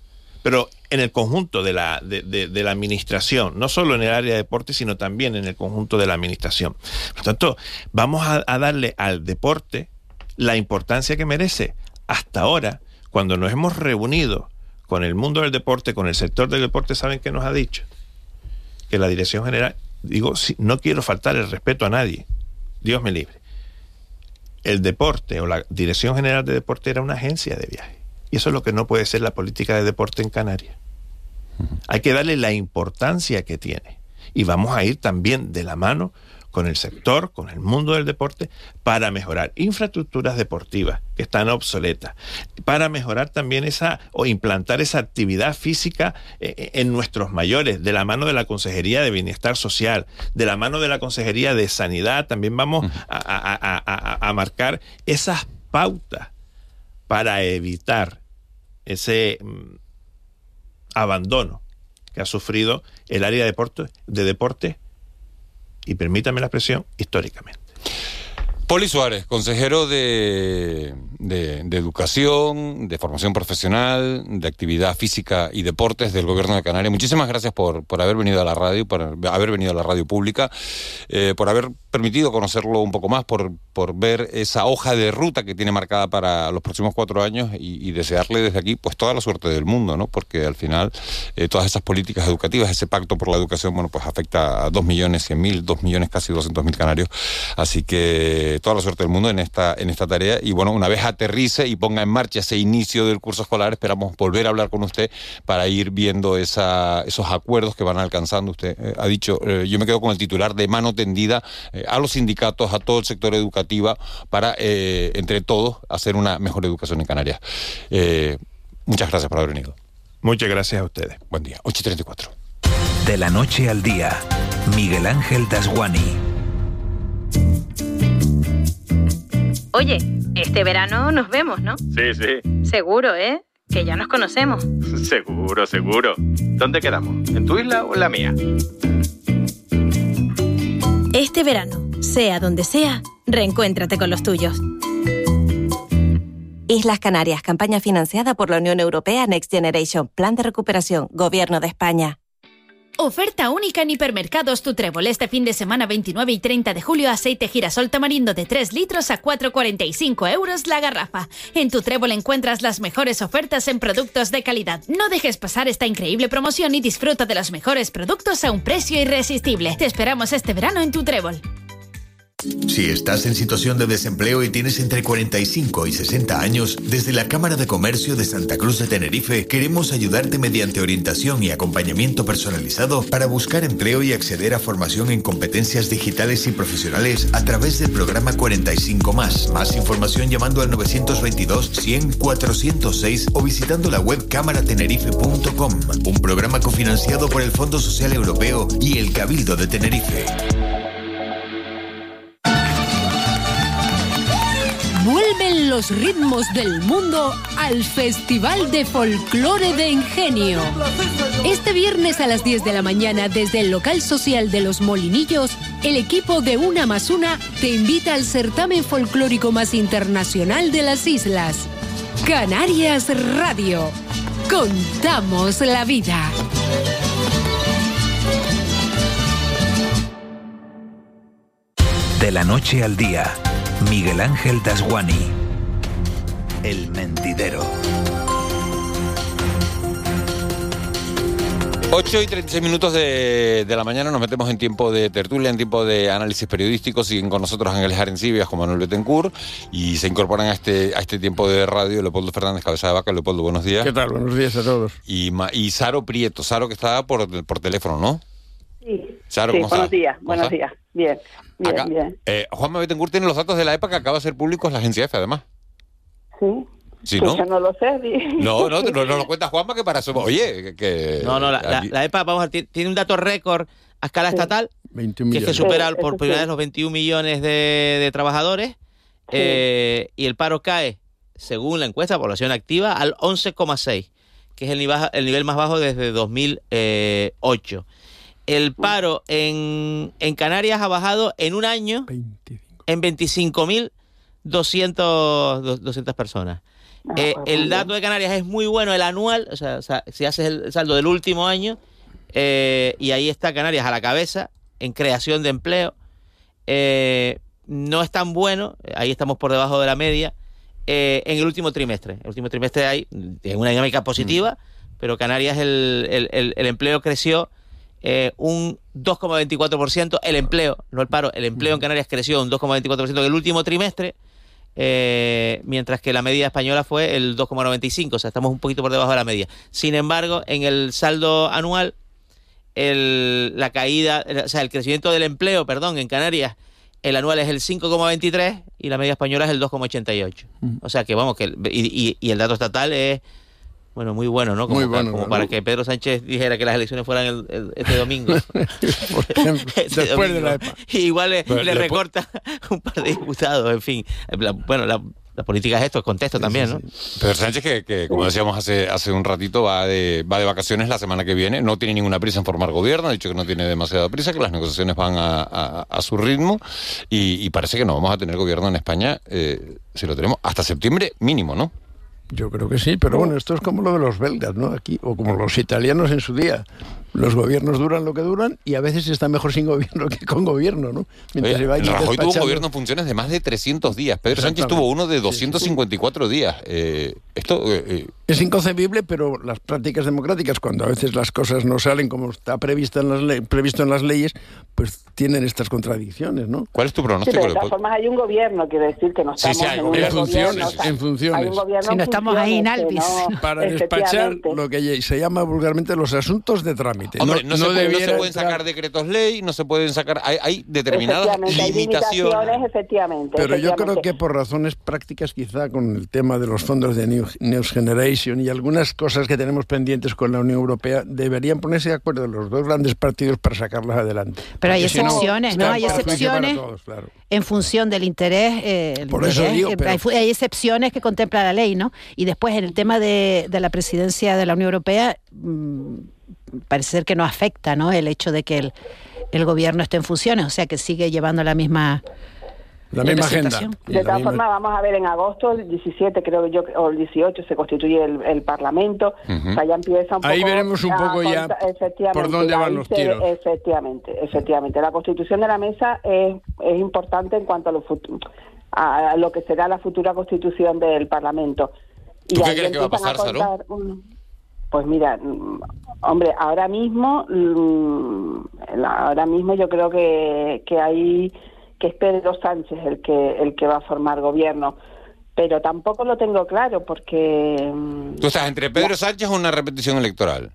pero en el conjunto de la, de, la administración, no solo en el área de deporte, sino también en el conjunto de la administración. Por tanto, vamos a, a darle al deporte la importancia que merece. Hasta ahora, cuando nos hemos reunido con el mundo del deporte, con el sector del deporte, ¿saben qué nos ha dicho? Que la Dirección General digo, no quiero faltar el respeto a nadie, Dios me libre. El deporte o la Dirección General de Deporte era una agencia de viaje. Y eso es lo que no puede ser la política de deporte en Canarias. Hay que darle la importancia que tiene. Y vamos a ir también de la mano con el sector, con el mundo del deporte, para mejorar infraestructuras deportivas que están obsoletas, para mejorar también esa o implantar esa actividad física eh, eh, en nuestros mayores, de la mano de la Consejería de Bienestar Social, de la mano de la Consejería de Sanidad, también vamos a, marcar esas pautas para evitar ese mm, abandono que ha sufrido el área de deporte, de deporte y permítame la expresión, históricamente. Poli Suárez, consejero de, de, Educación, de Formación Profesional, de Actividad Física y Deportes del Gobierno de Canarias. Muchísimas gracias por, por haber venido a la radio, por haber venido a la radio pública, eh, por haber permitido conocerlo un poco más, por, por ver esa hoja de ruta que tiene marcada para los próximos cuatro años y, desearle desde aquí pues toda la suerte del mundo, ¿no? Porque al final eh, todas esas políticas educativas, ese pacto por la educación, bueno, pues afecta a dos millones cien mil, dos millones casi doscientos mil canarios. Así que eh, toda la suerte del mundo en esta, en esta tarea. Y bueno, una vez aterrice y ponga en marcha ese inicio del curso escolar, esperamos volver a hablar con usted para ir viendo esa, esos acuerdos que van alcanzando. Usted eh, ha dicho, eh, yo me quedo con el titular de mano tendida eh, a los sindicatos, a todo el sector educativo, para eh, entre todos hacer una mejor educación en Canarias. Eh, muchas gracias por haber venido. Muchas gracias a ustedes. Buen día. 8 y 34. De la noche al día, Miguel Ángel Dasguani. Oye, este verano nos vemos, ¿no? Sí, sí. Seguro, ¿eh? Que ya nos conocemos. Seguro, seguro. ¿Dónde quedamos? ¿En tu isla o en la mía? Este verano, sea donde sea, reencuéntrate con los tuyos. Islas Canarias, campaña financiada por la Unión Europea Next Generation, Plan de Recuperación, Gobierno de España. Oferta única en hipermercados Tu Trébol este fin de semana 29 y 30 de julio. Aceite girasol tamarindo de 3 litros a 4,45 euros la garrafa. En Tu Trébol encuentras las mejores ofertas en productos de calidad. No dejes pasar esta increíble promoción y disfruta de los mejores productos a un precio irresistible. Te esperamos este verano en Tu Trébol. Si estás en situación de desempleo y tienes entre 45 y 60 años, desde la Cámara de Comercio de Santa Cruz de Tenerife queremos ayudarte mediante orientación y acompañamiento personalizado para buscar empleo y acceder a formación en competencias digitales y profesionales a través del programa 45 más. Más información llamando al 922 100 406 o visitando la web cámaratenerife.com. Un programa cofinanciado por el Fondo Social Europeo y el Cabildo de Tenerife. Los ritmos del mundo al Festival de Folclore de Ingenio. Este viernes a las 10 de la mañana desde el local social de Los Molinillos, el equipo de Una más Una te invita al certamen folclórico más internacional de las islas. Canarias Radio. Contamos la vida. De la noche al día, Miguel Ángel Dasguani. El mentidero. 8 y 36 minutos de, de la mañana nos metemos en tiempo de tertulia, en tiempo de análisis periodístico. Siguen con nosotros Ángeles Arencibias con Manuel Betancourt y se incorporan a este, a este tiempo de radio Leopoldo Fernández Cabeza de Vaca. Leopoldo, buenos días. ¿Qué tal? Buenos días a todos. Y, Ma- y Saro Prieto, Saro que está por, por teléfono, ¿no? Sí, Saro, sí, ¿cómo buenos estás? días, ¿Cómo buenos estás? días. Bien, bien, Acá. bien. Eh, Juanma Betancourt tiene los datos de la EPA que acaba de ser públicos la agencia F, además. Sí. Sí, Pues ¿no? yo no lo sé. No, no, no, no lo cuenta Juanma que para eso. Oye, que. No, no, la, la- la EPA vamos a ver, ti- tiene un dato récord a escala estatal, 21 que millones. supera Sí, por primera sí. vez los 21 millones de, de trabajadores eh, y el paro cae, según la encuesta de población activa, al 11,6, que es el nivel, el nivel más bajo desde 2008. El paro en, en Canarias ha bajado en un año en 25.200 200 personas. Eh, el dato de Canarias es muy bueno, el anual, o sea, o sea, si haces el saldo del último año, eh, y ahí está Canarias a la cabeza en creación de empleo. Eh, no es tan bueno, eh, ahí estamos por debajo de la media, en el último trimestre. El último trimestre hay una dinámica positiva, pero Canarias el, el- el- el empleo creció eh, un 2,24%, el empleo, no el paro, el empleo en Canarias creció un 2,24% en el último trimestre, eh, mientras que la media española fue el 2,95, o sea, estamos un poquito por debajo de la media. Sin embargo, en el saldo anual, el, la caída, o sea, el crecimiento del empleo, perdón, en Canarias, el anual es el 5,23 y la media española es el 2,88. O sea que vamos, que el- y, y- y el dato estatal es bueno, muy bueno, ¿no? Como, Muy bueno, como ¿no? para que Pedro Sánchez dijera que las elecciones fueran el- el- este domingo. Este después de la domingo. Y igual le, recorta un par de diputados, en fin. La- bueno, la, la política es esto, es contexto también, ¿no? Pedro Sánchez, que, que, como decíamos hace, hace un ratito, va de, va de vacaciones la semana que viene. No tiene ninguna prisa en formar gobierno. Ha dicho que no tiene demasiada prisa, que las negociaciones van a, a- a su ritmo. Y, y parece que no vamos a tener gobierno en España, eh, si lo tenemos, hasta septiembre mínimo, ¿no? Yo creo que sí, pero bueno, esto es como lo de los belgas, ¿no? Aquí, o como los italianos en su día. Los gobiernos duran lo que duran y a veces está mejor sin gobierno que con gobierno, ¿no? Oye, se Rajoy tuvo gobierno en funciones de más de 300 días. Pedro Sánchez tuvo uno de 254 días. Eh, esto eh, eh, Es inconcebible, pero las prácticas democráticas, cuando a veces las cosas no salen como está prevista en las le- previsto en las leyes, pues tienen estas contradicciones, ¿no? ¿Cuál es tu Sí, pero pronóstico? de todas formas hay un gobierno, quiere decir que no Sí, estamos sí, hay en un en gobierno, funciones, o sea, en funciones. Hay un gobierno Si no estamos ahí en Alvis. no- Para despachar lo que se llama vulgarmente los asuntos de trámite. Hombre, no, se, puede- no se debiera pueden sacar decretos ley, no se pueden sacar. Hay, hay determinadas Efectivamente, hay limitaciones. efectivamente. Pero yo creo que por razones prácticas, quizá con el tema de los fondos de New, Next Generation y algunas cosas que tenemos pendientes con la Unión Europea, deberían ponerse de acuerdo los dos grandes partidos para sacarlas adelante. Pero hay Porque si no, excepciones, ¿no? Hay excepciones. todos, claro. en función del interés. eh, el Por eso digo, eh, pero- hay, excepciones que contempla la ley, ¿no? Y después en el tema de, de la presidencia de la Unión Europea, mm, parece ser que no afecta, ¿no? El hecho de que el, el gobierno esté en funciones, o sea que sigue llevando la misma La misma agenda. Y De todas formas, vamos a ver, en agosto, el 17 creo yo, o el 18 se constituye el, el Parlamento, Ujú. o sea, ya empieza un poco... Ahí veremos un a poco ya por dónde van los se- tiros. Efectivamente, efectivamente. La constitución de la mesa es, es importante en cuanto a lo, a lo que será la futura constitución del Parlamento. ¿Tú qué ahí crees que va a pasar, Saro? contar, mm, Pues mira, hombre, ahora mismo, mm, ahora mismo yo creo que, que hay que es Pedro Sánchez el que el que va a formar gobierno, pero tampoco lo tengo claro porque mm, Tú estás entre Pedro Sánchez o una repetición electoral.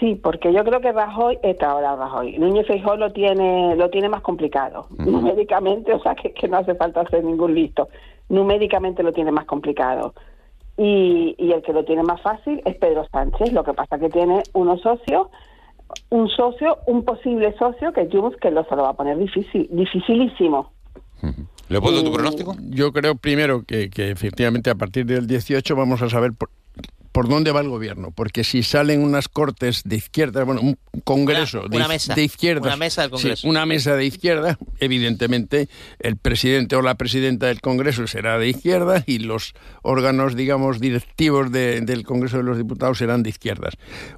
sí, porque yo creo que Rajoy está ahora Rajoy, Núñez Feijóo lo tiene lo tiene más complicado numéricamente, o sea que, que no hace falta hacer ningún listo, numéricamente lo tiene más complicado. Y, y el que lo tiene más fácil es Pedro Sánchez. Lo que pasa que tiene unos socios, un socio, un posible socio que Junts que lo se lo va a poner difícil, dificilísimo. ¿Leopoldo, tu pronóstico? Yo creo primero que, que efectivamente a partir del 18 vamos a saber por, por dónde va el gobierno, porque si salen unas cortes de izquierda, bueno, un congreso Una- de, una mesa, de izquierda, una mesa del Congreso. una mesa de izquierda, evidentemente el presidente o la presidenta del Congreso será de izquierda y los órganos, digamos, directivos de- del Congreso de los Diputados serán de izquierdas.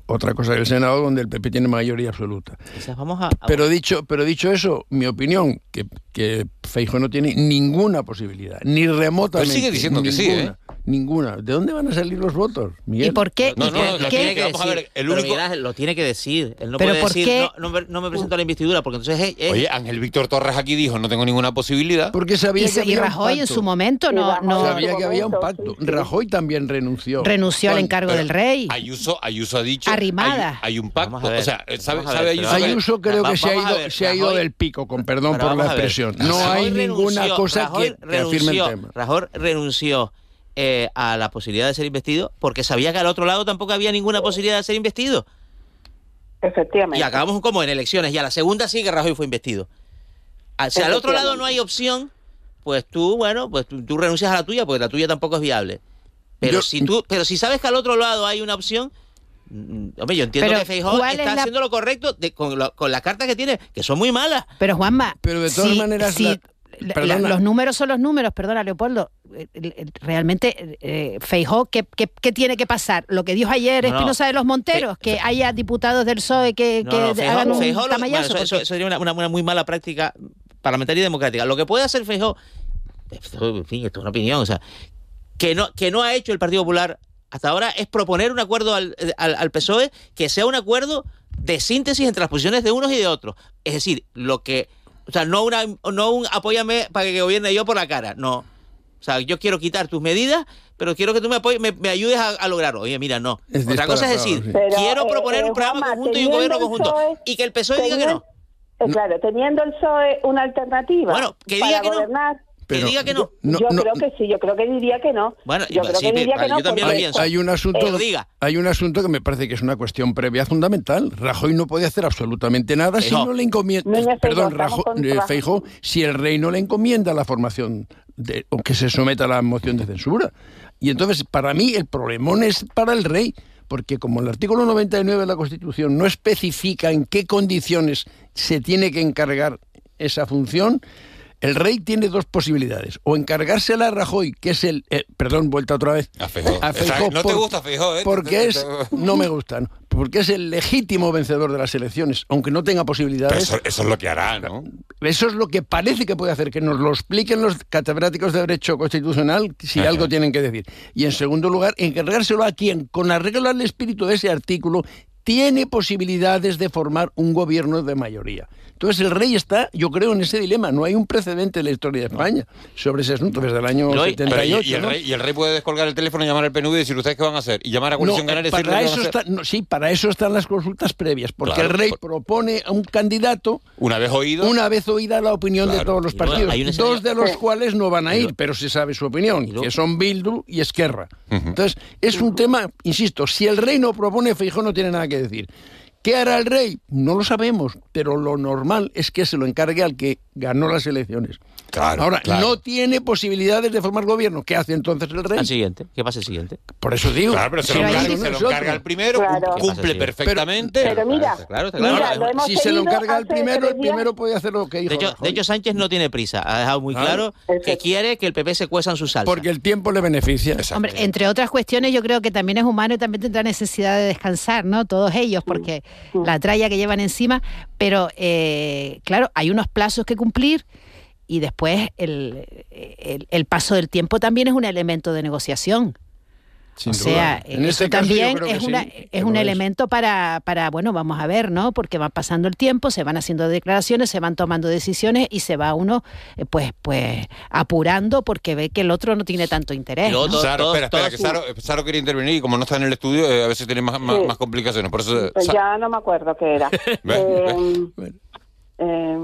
Otra cosa es el Senado, donde el PP tiene mayoría absoluta. Quizás vamos a... a- Pero dicho, pero dicho eso, mi opinión, que, que Feijóo no tiene ninguna posibilidad, ni remotamente. Pero sigue diciendo que sí, ninguna, ¿eh? Ninguna. ¿De dónde van a salir los votos, Miguel? ¿Y por qué? No, ¿Y no, lo qué? tiene que Vamos a decir. ver, el Pero único- Miguel lo tiene que decir. Él no Pero puede ¿por decir, qué? no, no me, no me presento a la investidura, porque entonces es... Oye, Ángel Víctor Torres aquí dijo, no tengo ninguna posibilidad. Porque sabía Y, que y había un Rajoy en su momento no, no Sabía que había un pacto. sí, sí. Rajoy también renunció. renunció al encargo pero del rey. Ayuso, Ayuso ha dicho... Arrimada. Hay, hay un pacto. Ver, o sea, ¿sabe, sabe Ayuso Ayuso creo que se ha ido, ver, se ha ido Rajoy- del pico, con perdón Pero por la expresión. No hay ninguna cosa que, afirme el renunció- tema. Rajoy renunció eh, a la posibilidad de ser investido porque sabía que al otro lado tampoco había ninguna posibilidad de ser investido. Efectivamente. Y acabamos como en elecciones. Y a la segunda sí que Rajoy fue investido. Ah, Si al otro lado no hay opción, pues tú, bueno, pues tú, tú renuncias a la tuya porque la tuya tampoco es viable. Pero Yo- si tú, pero si sabes que al otro lado hay una opción, mm, hombre, yo entiendo que Feijóo ¿cuál está es la- haciendo lo correcto de- con, lo- con las cartas que tiene, que son muy malas. Pero Juanma, Pero de todas si- maneras, si la- la- los números son los números, perdona Leopoldo. Eh, eh, Realmente, eh, Feijó, ¿qué, qué, qué tiene que pasar? Lo que dijo ayer No, no. Espinosa de los Monteros, que haya diputados del PSOE que, No, que no, hagan un bueno, tamallazo. eso, eso- sería una, una- una muy mala práctica parlamentaria y democrática. Lo que puede hacer Feijóo, esto, en fin, esto es una opinión, o sea, que no, que no ha hecho el Partido Popular hasta ahora es proponer un acuerdo al, al- al PSOE que sea un acuerdo de síntesis entre las posiciones de unos y de otros. Es decir, lo que, o sea, no una, no un apóyame para que gobierne yo por la cara, no. O sea, yo quiero quitar tus medidas, pero quiero que tú me apoyes, me, me ayudes a, a lograrlo. Oye, mira, no. Es Otra cosa es decir, sí. Pero, quiero eh, proponer eh, un programa Juanma, conjunto y un gobierno conjunto. PSOE, y que el PSOE diga que no. Eh, claro, teniendo el PSOE una alternativa Bueno, que para diga que no. Que Pero- diga que no. No, yo no, creo que sí, yo creo que diría que no. Bueno, yo creo sí, que diría que no. yo también lo hay, pienso. hay un asunto diga. hay un asunto que me parece que es una cuestión previa fundamental Rajoy no puede hacer absolutamente nada si no le encomienda perdón eh, si el rey no le encomienda la formación de, o que se someta a la moción de censura y entonces para mí el problemón es para el rey porque como el artículo 99 de la Constitución no especifica en qué condiciones se tiene que encargar esa función, el rey tiene dos posibilidades. O encargársela a Rajoy, que es el... eh, perdón, vuelta otra vez. A Feijóo. A Feijóo No te gusta Feijóo, ¿eh? Porque es... No me gusta. ¿no? porque es el legítimo vencedor de las elecciones, aunque no tenga posibilidades. Eso, eso, es lo que hará, ¿no? Eso es lo que parece que puede hacer, que nos lo expliquen los catedráticos de Derecho Constitucional si Ajá. algo tienen que decir. Y en segundo lugar, encargárselo a quien, con arreglo al espíritu de ese artículo, tiene posibilidades de formar un gobierno de mayoría. Entonces el rey está, yo creo, en ese dilema. No hay un precedente en la historia de España sobre ese asunto desde el año no, 78. Y, y, el ¿no? rey, y, el rey, puede descolgar el teléfono y llamar al PNUD y decir, ¿ustedes qué van a hacer? Y llamar a Coalición no, Canaria y para decirle eso qué está, no, Sí, para eso están las consultas previas, porque Claro, el rey por- propone a un candidato Una vez oído. una vez oída la opinión de todos los partidos, hay un escenario- dos de los cuales no van a ir, pero se sabe su opinión, que son Bildu y Esquerra. Entonces, es un tema, insisto, si el rey no propone, Feijóo no tiene nada que decir. ¿Qué hará el rey? No lo sabemos, pero lo normal es que se lo encargue al que ganó las elecciones. Claro, Ahora, claro. no tiene posibilidades de formar gobierno. ¿Qué hace entonces el rey? Al siguiente. ¿Qué pasa el siguiente? Por eso digo. Claro, pero se si lo encarga, se lo encarga el primero, Claro. cum- ¿Qué pasa, cumple perfectamente. Pero mira, Está claro, está mira, claro. lo hemos si se lo encarga el primero, el primero puede hacer lo que dijo De hecho, Rajoy. de hecho, Sánchez no tiene prisa. Ha dejado muy Claro. claro que quiere que el PP se cueza en su salsa. Porque el tiempo le beneficia. Hombre, entre otras cuestiones, yo creo que también es humano y también tendrá necesidad de descansar, ¿no? Todos ellos, porque la tralla que llevan encima, pero eh, claro, hay unos plazos que cumplir y después el, el- el paso del tiempo también es un elemento de negociación. Sin o sea, duda. En eso este también es, una, es un elemento para, para, bueno, vamos a ver, ¿no? Porque va pasando el tiempo, se van haciendo declaraciones, se van tomando decisiones y se va uno, eh, pues, pues, apurando porque ve que el otro no tiene tanto interés. ¿no? Saro, espera, espera, que Saro, Saro quiere intervenir y como no está en el estudio, eh, a veces tiene más, más, Sí. más complicaciones. Por eso, Pues ya no me acuerdo qué era. Ven, Eh, eh,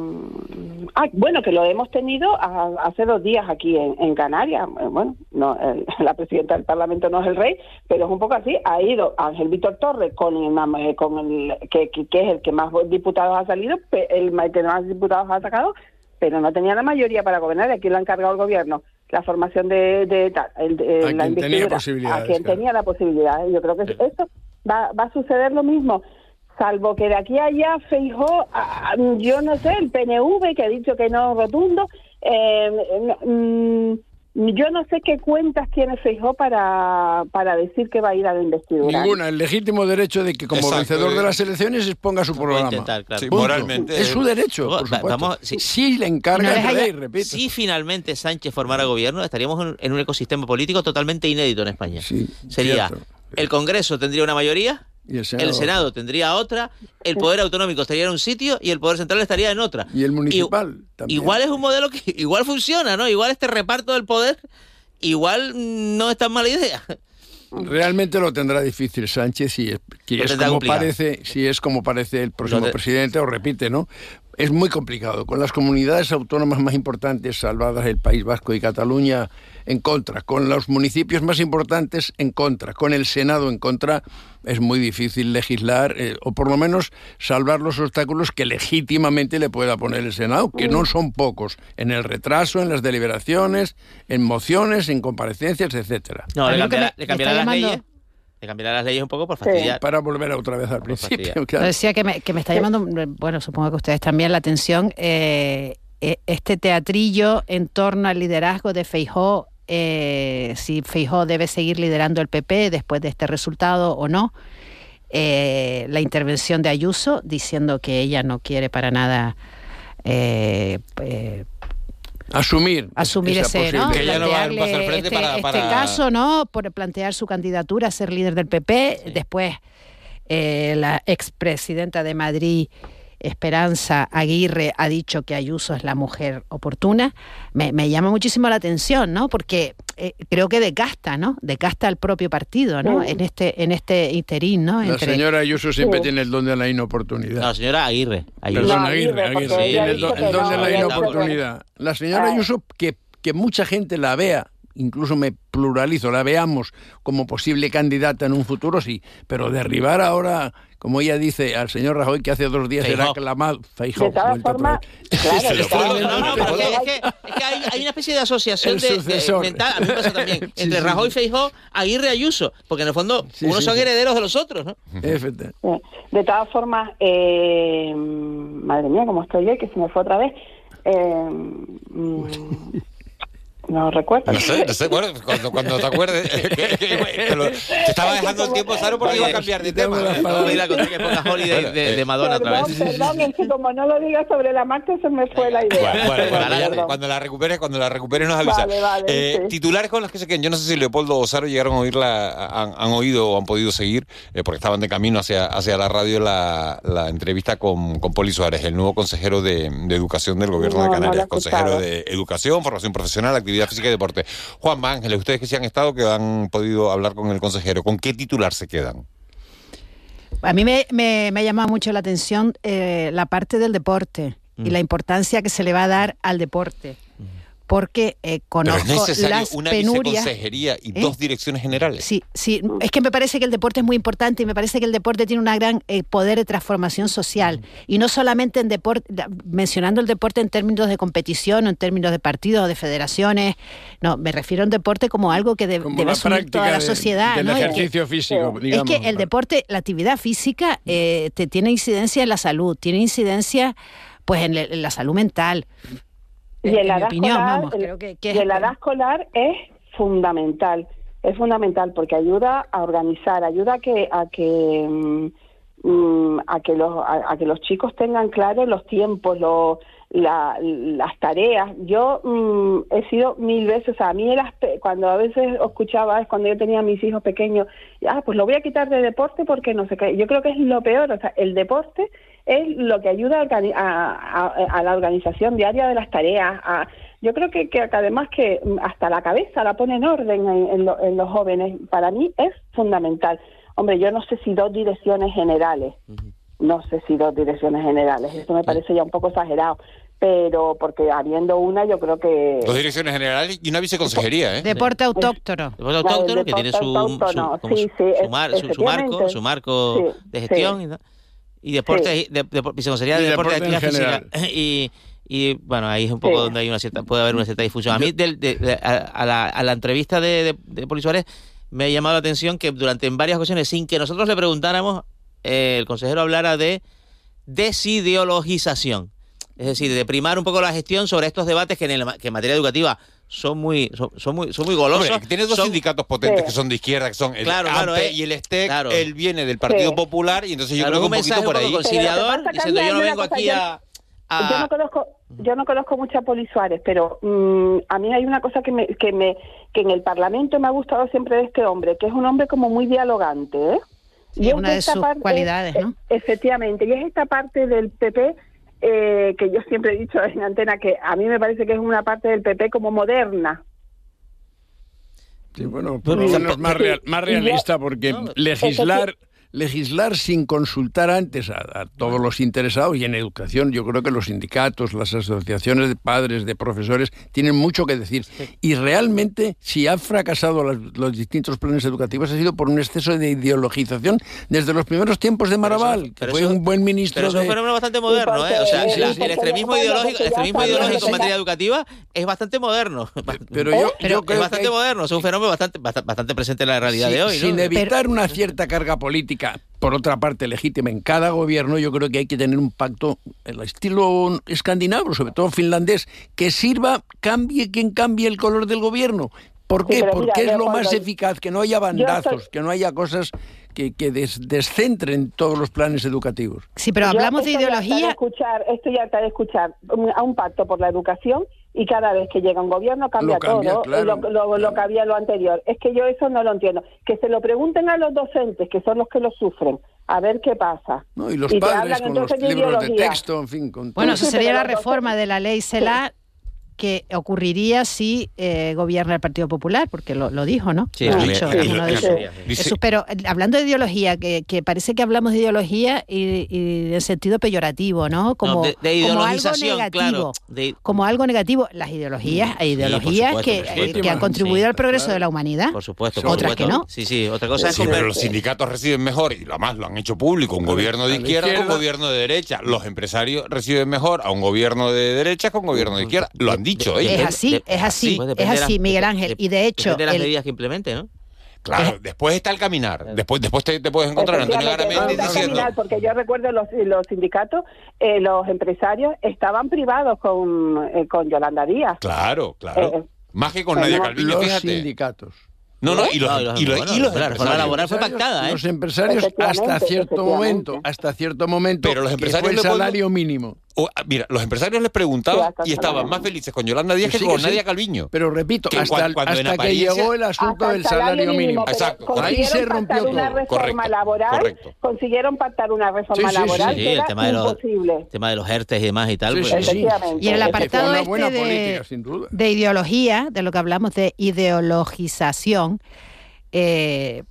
ah, bueno, que lo hemos tenido hace dos días aquí en, en Canarias. Eh, Bueno, no, el- la presidenta del Parlamento no es el rey, pero es un poco así. Ha ido Ángel Víctor Torres con el, eh, con el que, que- que es el que más diputados ha salido, el que más diputados ha sacado, pero no tenía la mayoría para gobernar. ¿Y a quién le ha encargado el gobierno? La formación de, de, de- A la quien tenía investidura. posibilidades, A quien claro. tenía la posibilidad. Yo creo que eso va, va a suceder lo mismo. Salvo que de aquí a allá Feijó, yo no sé, el PNV que ha dicho que no rotundo, eh, mm, yo no sé qué cuentas tiene Feijó para, para decir que va a ir a la investidura. Ninguna, el legítimo derecho de que como Exacto, vencedor eh. de las elecciones exponga su programa. intentar, claro. Sí, moralmente, Es su derecho, por supuesto. vamos, sí. Sí le encarga No repito. Si finalmente Sánchez formara gobierno, estaríamos en, en un ecosistema político totalmente inédito en España. Sí, Sería, cierto. el Congreso tendría una mayoría, Y el Senado. el Senado tendría otra, el Poder Autonómico estaría en un sitio y el Poder Central estaría en otra. Y el municipal también. Igual es un modelo que igual funciona, ¿no? Igual este reparto del poder, igual no es tan mala idea. Realmente lo tendrá difícil Sánchez si es, como complicado. parece, si es como parece el próximo presidente o repite, ¿no? Es muy complicado. Con las comunidades autónomas más importantes salvadas, el País Vasco y Cataluña en contra, con los municipios más importantes en contra, con el Senado en contra, es muy difícil legislar eh, o por lo menos salvar los obstáculos que legítimamente le pueda poner el Senado, que no son pocos, en el retraso, en las deliberaciones, en mociones, en comparecencias, etcétera. No, le, cambiará, me- le cambiará está las llamando- leyes. Le cambiará las leyes un poco por fastidiar. Para volver a otra vez al principio. claro. Decía que me, que me está llamando, bueno, supongo que ustedes también la atención, eh, eh, este teatrillo en torno al liderazgo de Feijó, eh, si Feijó debe seguir liderando el PP después de este resultado o no. Eh, la intervención de Ayuso diciendo que ella no quiere para nada eh, eh, Asumir. asumir ese, ¿no? posibilidad. Que ella no va a frente este, para- este para- caso, ¿no? Por plantear su candidatura a ser líder del PP. Después, eh, la expresidenta de Madrid, Esperanza Aguirre, ha dicho que Ayuso es la mujer oportuna. Me, me llama muchísimo la atención, ¿no? Porque eh, creo que decasta, ¿no? Decasta al propio partido, ¿no? En este en este interín, ¿no? La señora Ayuso siempre Sí. tiene el don de la inoportunidad. No, señora Aguirre. Ayuso. Perdón, Aguirre, Aguirre, Aguirre, tiene ella el, don- dice el que don no, de la inoportunidad. La señora. Ayuso, que, que mucha gente la vea, incluso me pluralizo, la veamos como posible candidata en un futuro, sí, pero derribar ahora, como ella dice, al señor Rajoy, que hace dos días era aclamado, Feijóo, De todas formas, claro, de todas. No, no, es que, es que hay, hay una especie de asociación de, de- mental, a mí me pasa también, Sí, entre sí, Rajoy, sí. Feijó, Aguirre y Ayuso, porque en el fondo Sí, unos sí, son sí. herederos de los otros, ¿no? Sí. De todas formas, eh, madre mía, cómo estoy hoy, que se me fue otra vez. Eh, mm, No recuerdo. No sé, no sé, bueno, cuando, cuando te acuerdes. que- que- que lo- te estaba dejando el tiempo, Saro, porque iba a cambiar de tema. Vamos a ir a contar que ponga Holiday de, de Madonna otra Perdón, vez. perdón, es que como no lo digas sobre la marcha se me fue la idea. Bueno, bueno, la, cuando la recuperes, cuando la recuperes nos avisa. Vale, vale, Eh, sí. Titulares con los que se queden. Yo no sé si Leopoldo o Saro llegaron a oírla, han, han oído o han podido seguir, eh, porque estaban de camino hacia, hacia la radio la, la entrevista con, con Poli Suárez, el nuevo consejero de, de Educación del Gobierno No, de no la Canarias. consejero de Educación, Formación Profesional, Actividad Física y Deporte. Juan Ángeles, ustedes que sí han estado, que han podido hablar con el consejero, ¿con qué titular se quedan? A mí me, me- me ha llamado mucho la atención eh, la parte del deporte y Mm. la importancia que se le va a dar al deporte. Porque eh, Pero conozco es necesario las una penurias. viceconsejería y ¿Eh? dos direcciones generales. Sí, sí, es que me parece que el deporte es muy importante y me parece que el deporte tiene un gran eh, poder de transformación social. Y no solamente en deporte, mencionando el deporte en términos de competición o en términos de partidos o de federaciones, no, me refiero a un deporte como algo que de- Como debe asumir toda la de- sociedad. del ¿no? Y que- ejercicio físico, es digamos. que el deporte, la actividad física, eh, te tiene incidencia en la salud, tiene incidencia pues en la salud mental. Y mi edad opinión, escolar, el- es- en la edad escolar es fundamental, es fundamental porque ayuda a organizar, ayuda a que a que mm, mm, a que los a, a que los chicos tengan claros los tiempos, los la- las tareas. Yo mm, he sido mil veces, o sea, a mí el aspe- cuando a veces escuchaba, es cuando yo tenía a mis hijos pequeños, ah, pues lo voy a quitar de deporte porque no sé qué. Yo creo que es lo peor, o sea, el deporte es lo que ayuda a, a- a- a la organización diaria de las tareas. a- yo creo que, que además que hasta la cabeza la pone en orden en, en lo- en los jóvenes. Para mí es fundamental. Hombre, yo no sé si dos direcciones generales, no sé si dos direcciones generales, eso me parece ya un poco exagerado, pero porque habiendo una yo creo que... Dos direcciones generales y una viceconsejería, ¿eh? Deporte autóctono. Deporte autóctono que tiene su, su, sí, sí, marco, su marco Sí, de gestión sí. y. y deporte, Sí. de, de- viceconsejería de Y deporte, de deporte en actividad física. Y, y, bueno, ahí es un poco Sí. donde hay una cierta, puede haber una cierta difusión. A mí, del- de- de- a, a la, a la entrevista de, de, de Poli Suárez, me ha llamado la atención que durante en varias ocasiones, sin que nosotros le preguntáramos, eh, el consejero hablara de desideologización. Es decir, de primar un poco la gestión sobre estos debates que en, el- que en materia educativa son muy, son, son muy, son muy golosos. Hombre, tiene dos Son- sindicatos potentes Sí. que son de izquierda, que son el Claro, eh. y el STEC. Claro. Él viene del Partido Sí. Popular y entonces yo Claro, creo que un un poquito por ahí. conciliador, diciendo yo no vengo aquí yo- a... a- Yo no conozco, yo no conozco mucho a Poli Suárez, pero mm, a mí hay una cosa que me, que me, que en el Parlamento me ha gustado siempre de este hombre, que es un hombre como muy dialogante, ¿eh? Sí, es una de esta sus cualidades, ¿no? eh, Efectivamente, y es esta parte del PP eh, que yo siempre he dicho en antena que a mí me parece que es una parte del PP como moderna. Sí, bueno, por lo menos más, real- más realista, porque legislar legislar sin consultar antes a, a todos los interesados y en educación yo creo que los sindicatos, las asociaciones de padres, de profesores tienen mucho que decir y realmente si han fracasado los, los distintos planes educativos ha sido por un exceso de ideologización desde los primeros tiempos de Marabal, que pero fue eso- un buen ministro Pero es un fenómeno bastante moderno, ¿eh? O sea, Sí, la- sí, el extremismo ideológico, el extremismo ideológico en materia educativa es bastante moderno. Pero yo- yo creo es bastante que moderno, es un fenómeno bastante, bastante, bastante presente en la realidad Sí, de hoy, ¿no? Sin evitar una cierta carga política, por otra parte legítima en cada gobierno, yo creo que hay que tener un pacto, el estilo escandinavo, sobre todo finlandés, que sirva, cambie quien cambie el color del gobierno. ¿Por Sí, qué? Porque mira, es lo más eficaz, que no haya bandazos, estoy- que no haya cosas que, que des- descentren todos los planes educativos. Sí, pero hablamos de estoy harta ideología. de escuchar, estoy harta de escuchar un- a un pacto por la educación y cada vez que llega un gobierno cambia, Lo cambia, todo, claro, lo, lo- lo que había lo anterior. Es que yo eso no lo entiendo. Que se lo pregunten a los docentes, que son los que lo sufren, a ver qué pasa. ¿no? Y los te padres hablan con los libros de texto, en fin. Con Bueno, eso sería la reforma de la ley CELA que ocurriría si eh, gobierna el Partido Popular, porque lo, lo dijo, ¿no? Sí, Lo ha dicho Eso, pero eh, hablando de ideología, que, que parece que hablamos de ideología y, y en sentido peyorativo, ¿no? Como, No, de, de como algo ideologización, negativo. claro. De- Como algo negativo. Las ideologías, hay ideologías supuesto, que, por supuesto. eh, que han contribuido Sí, al progreso claro. de la humanidad. por supuesto, por Otras supuesto. que no. Sí, sí, otra cosa es Sí, pero los sindicatos reciben mejor y además lo han hecho público. Un gobierno de izquierda con gobierno de derecha. Los empresarios reciben mejor a un gobierno de derecha con gobierno de izquierda. Lo han dicho de-. Es así, de- es así, pues es así, las- Miguel Ángel. Y de hecho, Depende de las el- medidas que implemente, ¿no? Claro, después está el caminar. Después, después te, te puedes encontrar a Antonio Garamendi diciendo. criminal, porque yo recuerdo los, los sindicatos, eh, los empresarios estaban privados con, eh, con Yolanda Díaz. Claro, claro. Eh, Más que con Nadia no, Calviño, los fíjate. sindicatos. No, no, y los, No, y los- y los- bueno, y los la laboral fue pactada, ¿eh? Los empresarios hasta cierto momento, hasta cierto momento, Pero los que empresarios fue el salario mínimo. O, ah, mira, los empresarios les preguntaban y estaban más felices con Yolanda Díaz sí, que con sí. Nadia Calviño. Pero repito, Que hasta, cuan- cuando en hasta que apariencia- llegó el asunto del el salario mínimo. pero Exacto. Ahí se consiguieron rompió pactar una todo. reforma Correcto, laboral, correcto. consiguieron pactar una reforma Sí, sí, sí, laboral sí, que el era tema de los- imposible. El tema de los ERTES y demás y tal. Sí, pues, sí, sí. Efectivamente. Y en el apartado este de, política, sin duda. de ideología, de lo que hablamos de ideologización, eh,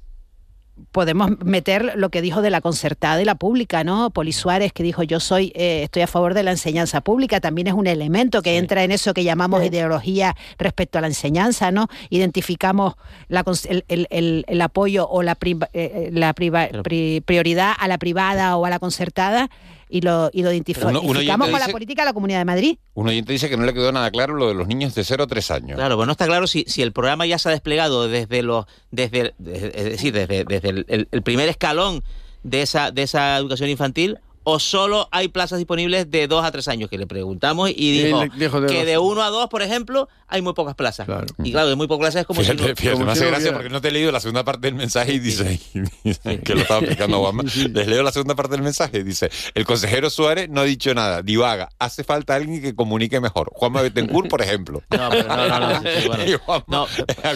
podemos meter lo que dijo de la concertada y la pública, ¿no? Poli Suárez, que dijo yo soy, eh, estoy a favor de la enseñanza pública, también es un elemento que entra en eso que llamamos ideología respecto a la enseñanza, ¿no? Identificamos la el, el- el- el apoyo o la, priva- eh, eh, la priva- pri- prioridad a la privada o a la concertada y lo, y lo identifi- Uno- uno identificamos con la dice- política de la Comunidad de Madrid. Un oyente dice que no le quedó nada claro lo de los niños de 0 a 3 años. Claro, pues no está claro si, si el programa ya se ha desplegado desde los, desde, desde- es decir, desde, desde el, el- el primer escalón de esa, de esa educación infantil o solo hay plazas disponibles de 2 a 3 años, que le preguntamos y dijo, dijo de que dos. de 1 a 2, por ejemplo, hay muy pocas plazas. Y claro, de muy pocas plazas es como Fíjate, si... no- fíjate, como me hace gracia porque no te he leído la segunda parte del mensaje y dice, y que lo estaba explicando Juanma. Les leo la segunda parte del mensaje. Dice, el consejero Suárez no ha dicho nada, divaga, hace falta alguien que comunique mejor. Juanma Betancourt, por ejemplo. No, pero no, no, no, sí, sí, bueno. Y Juanma- No,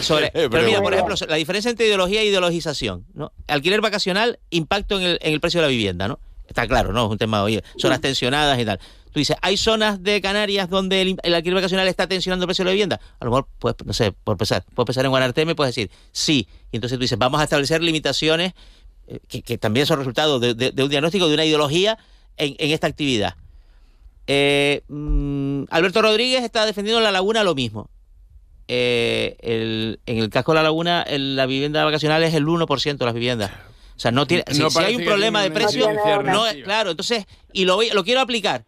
sobre- Pero mira, por ejemplo, la diferencia entre ideología e ideologización. ¿no? Alquiler vacacional, impacto en el, en el precio de la vivienda, ¿no? Está claro, ¿no? Es un tema, oye, zonas tensionadas y tal. Tú dices, ¿hay zonas de Canarias donde el, el alquiler vacacional está tensionando el precio de la vivienda? A lo mejor, pues, no sé, por empezar, puedes pensar en Guanarteme, puedes decir, sí. Y entonces tú dices, vamos a establecer limitaciones eh, que, que también son resultado de, de- de un diagnóstico, de una ideología en, en esta actividad. Eh, mm, Alberto Rodríguez está defendiendo la laguna lo mismo. Eh, el- en el casco de la laguna, el- la vivienda vacacional es el 1% de las viviendas. O sea, no tiene, si, No si hay un problema de precio, no es claro. Entonces, y lo, voy- lo quiero aplicar.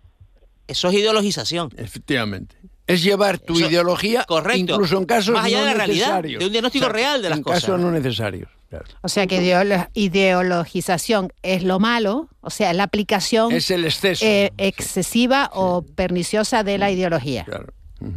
Eso es ideologización. Efectivamente. Es llevar tu Eso- ideología, correcto. incluso en casos Más allá no de la realidad, de un diagnóstico real de las en cosas. casos no necesarios. claro. O sea que ideolo- ideologización es lo malo, o sea, la aplicación Es el exceso. eh, excesiva o perniciosa de la ideología.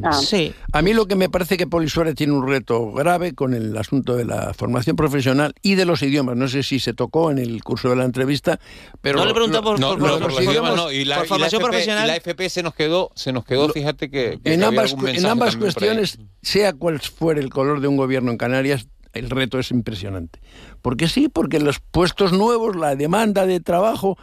Ah. Sí. A mí lo que me parece que Poli Suárez tiene un reto grave con el asunto de la formación profesional y de los idiomas. No sé si se tocó en el curso de la entrevista, pero No le preguntó por- No, por- no, por- por por- los idiomas no. Y la, por y la formación FP, profesional. y la FP se nos quedó, se nos quedó, fíjate que, que en ambas, en ambas cuestiones, sea cual fuere el color de un gobierno en Canarias, el reto es impresionante. Porque sí, porque los puestos nuevos, la demanda de trabajo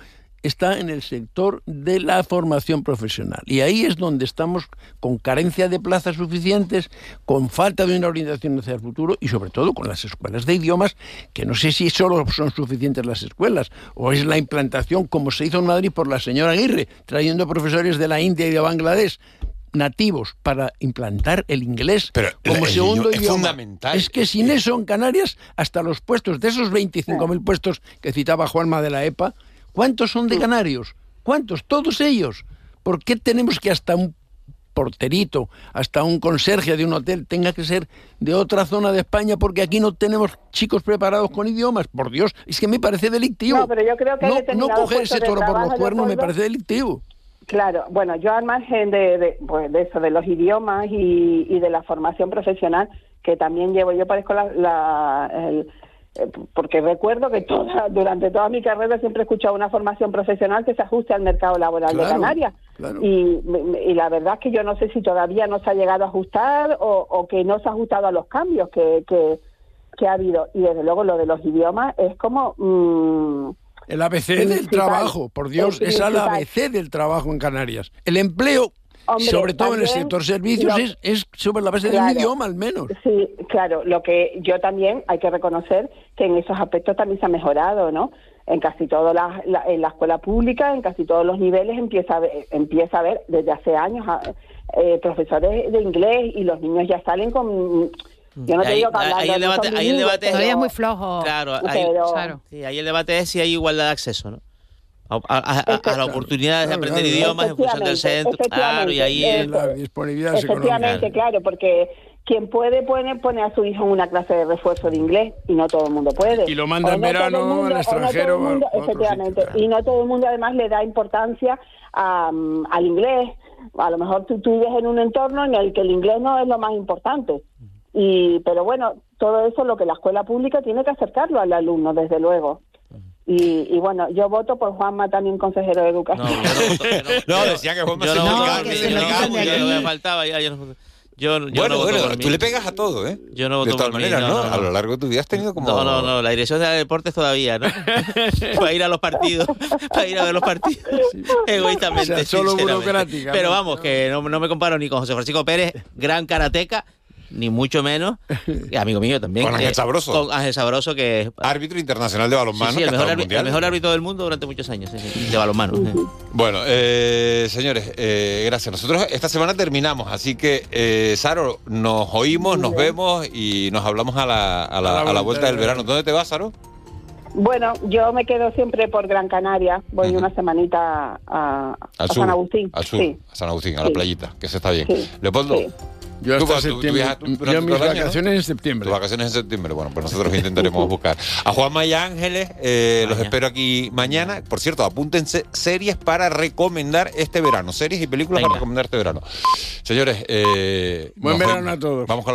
está en el sector de la formación profesional. Y ahí es donde estamos con carencia de plazas suficientes, con falta de una orientación hacia el futuro y sobre todo con las escuelas de idiomas, que no sé si solo son suficientes las escuelas o es la implantación como se hizo en Madrid por la señora Aguirre, trayendo profesores de la India y de Bangladesh nativos para implantar el inglés como el segundo idioma es idioma. fundamental. Es que sin eso en Canarias, hasta los puestos, de esos 25.000 puestos que citaba Juanma de la EPA, ¿cuántos son de canarios? ¿Cuántos? Todos ellos. ¿Por qué tenemos que hasta un porterito, hasta un conserje de un hotel tenga que ser de otra zona de España porque aquí no tenemos chicos preparados con idiomas? Por Dios, es que me parece delictivo. No, pero yo creo que no, coger ese toro por los cuernos me parece delictivo. Claro, bueno, yo al margen de, de, pues, de eso, de los idiomas y, y de la formación profesional, que también llevo, yo parezco la... la- el- porque recuerdo que toda, durante toda mi carrera siempre he escuchado una formación profesional que se ajuste al mercado laboral de Canarias. claro. Y, y la verdad es que yo no sé si todavía no se ha llegado a ajustar o, o que no se ha ajustado a los cambios que, que, que ha habido. Y desde luego lo de los idiomas es como... mm, El ABC del trabajo, por Dios, El es principal. ABC del trabajo en Canarias. El empleo, Hombre, sobre todo en el sector servicios, lo- es, es sobre la base de Claro. un idioma al menos. Sí, claro, lo que yo también hay que reconocer que en esos aspectos también se ha mejorado, ¿no? En casi toda la, la- en la escuela pública, en casi todos los niveles empieza a haber, empieza a haber desde hace años a- eh, profesores de inglés y los niños ya salen con yo no te Ahí- digo que ahí el debate- ahí el debate es- Todavía es muy flojo. Claro, ahí, Pero- Claro. sí, ahí el debate es si hay igualdad de acceso, ¿no? A, a- a- a Efecti- las oportunidades de aprender claro. idiomas en función del Efectivamente, centro. Claro, y ahí el- La disponibilidad Efectivamente, claro, porque quien puede pone, pone a su hijo en una clase de refuerzo de inglés y no todo el mundo puede. Y lo manda en no todo el verano mundo- al no extranjero, mundo- efectivamente, sitio, claro. y no todo el mundo además le da importancia a, al inglés a lo mejor tú, tú vives en un entorno en el que el inglés no es lo más importante. Y, pero bueno, todo eso lo que la escuela pública tiene que acercarlo al alumno, desde luego. Y, y bueno, yo voto por Juanma, también consejero de educación. No, decía que Juanma Yo se no, me de faltaba ya, yo no- yo, yo bueno, no voto bueno, tú le pegas a todo, ¿eh? Yo no de voto todas por mí, maneras, no, ¿no? no, A lo largo de tu vida has tenido como... No, no, no, la dirección de deportes todavía, ¿no? para ir a los partidos, para ir a ver los partidos, egoístamente. O sea, solo burocrática, Pero vamos, que no, no me comparo ni con José Francisco Pérez, gran karateca, ni mucho menos, y amigo mío también. Con Ángel Sabroso. Con Ángel Sabroso, que es Árbitro internacional de balonmano. sí, el, mejor árbitro, el mundiales. mejor árbitro del mundo durante muchos años, sí, sí, de balonmano. sí. Bueno, eh, señores, eh, gracias. Nosotros esta semana terminamos, así que, eh, Saro, nos oímos, nos vemos y nos hablamos a la, a la- a la vuelta del verano. ¿Dónde te vas, Saro? Bueno, yo me quedo siempre por Gran Canaria. Voy una semanita a, a Al sur. San Agustín. Al sur, Sí. a San Agustín, a la Sí. playita, que se está bien. Sí. Leopoldo. Yo hasta tú- tú septiembre. tú Yo mis vacaciones en septiembre. Tus vacaciones en septiembre. Bueno, pues nosotros intentaremos buscar. A Juanma y Ángeles, eh, los espero aquí mañana. Por cierto, apúntense series para recomendar este verano. Series y películas para recomendar este verano. Señores, eh, Buen verano vemos. a todos. Vamos con la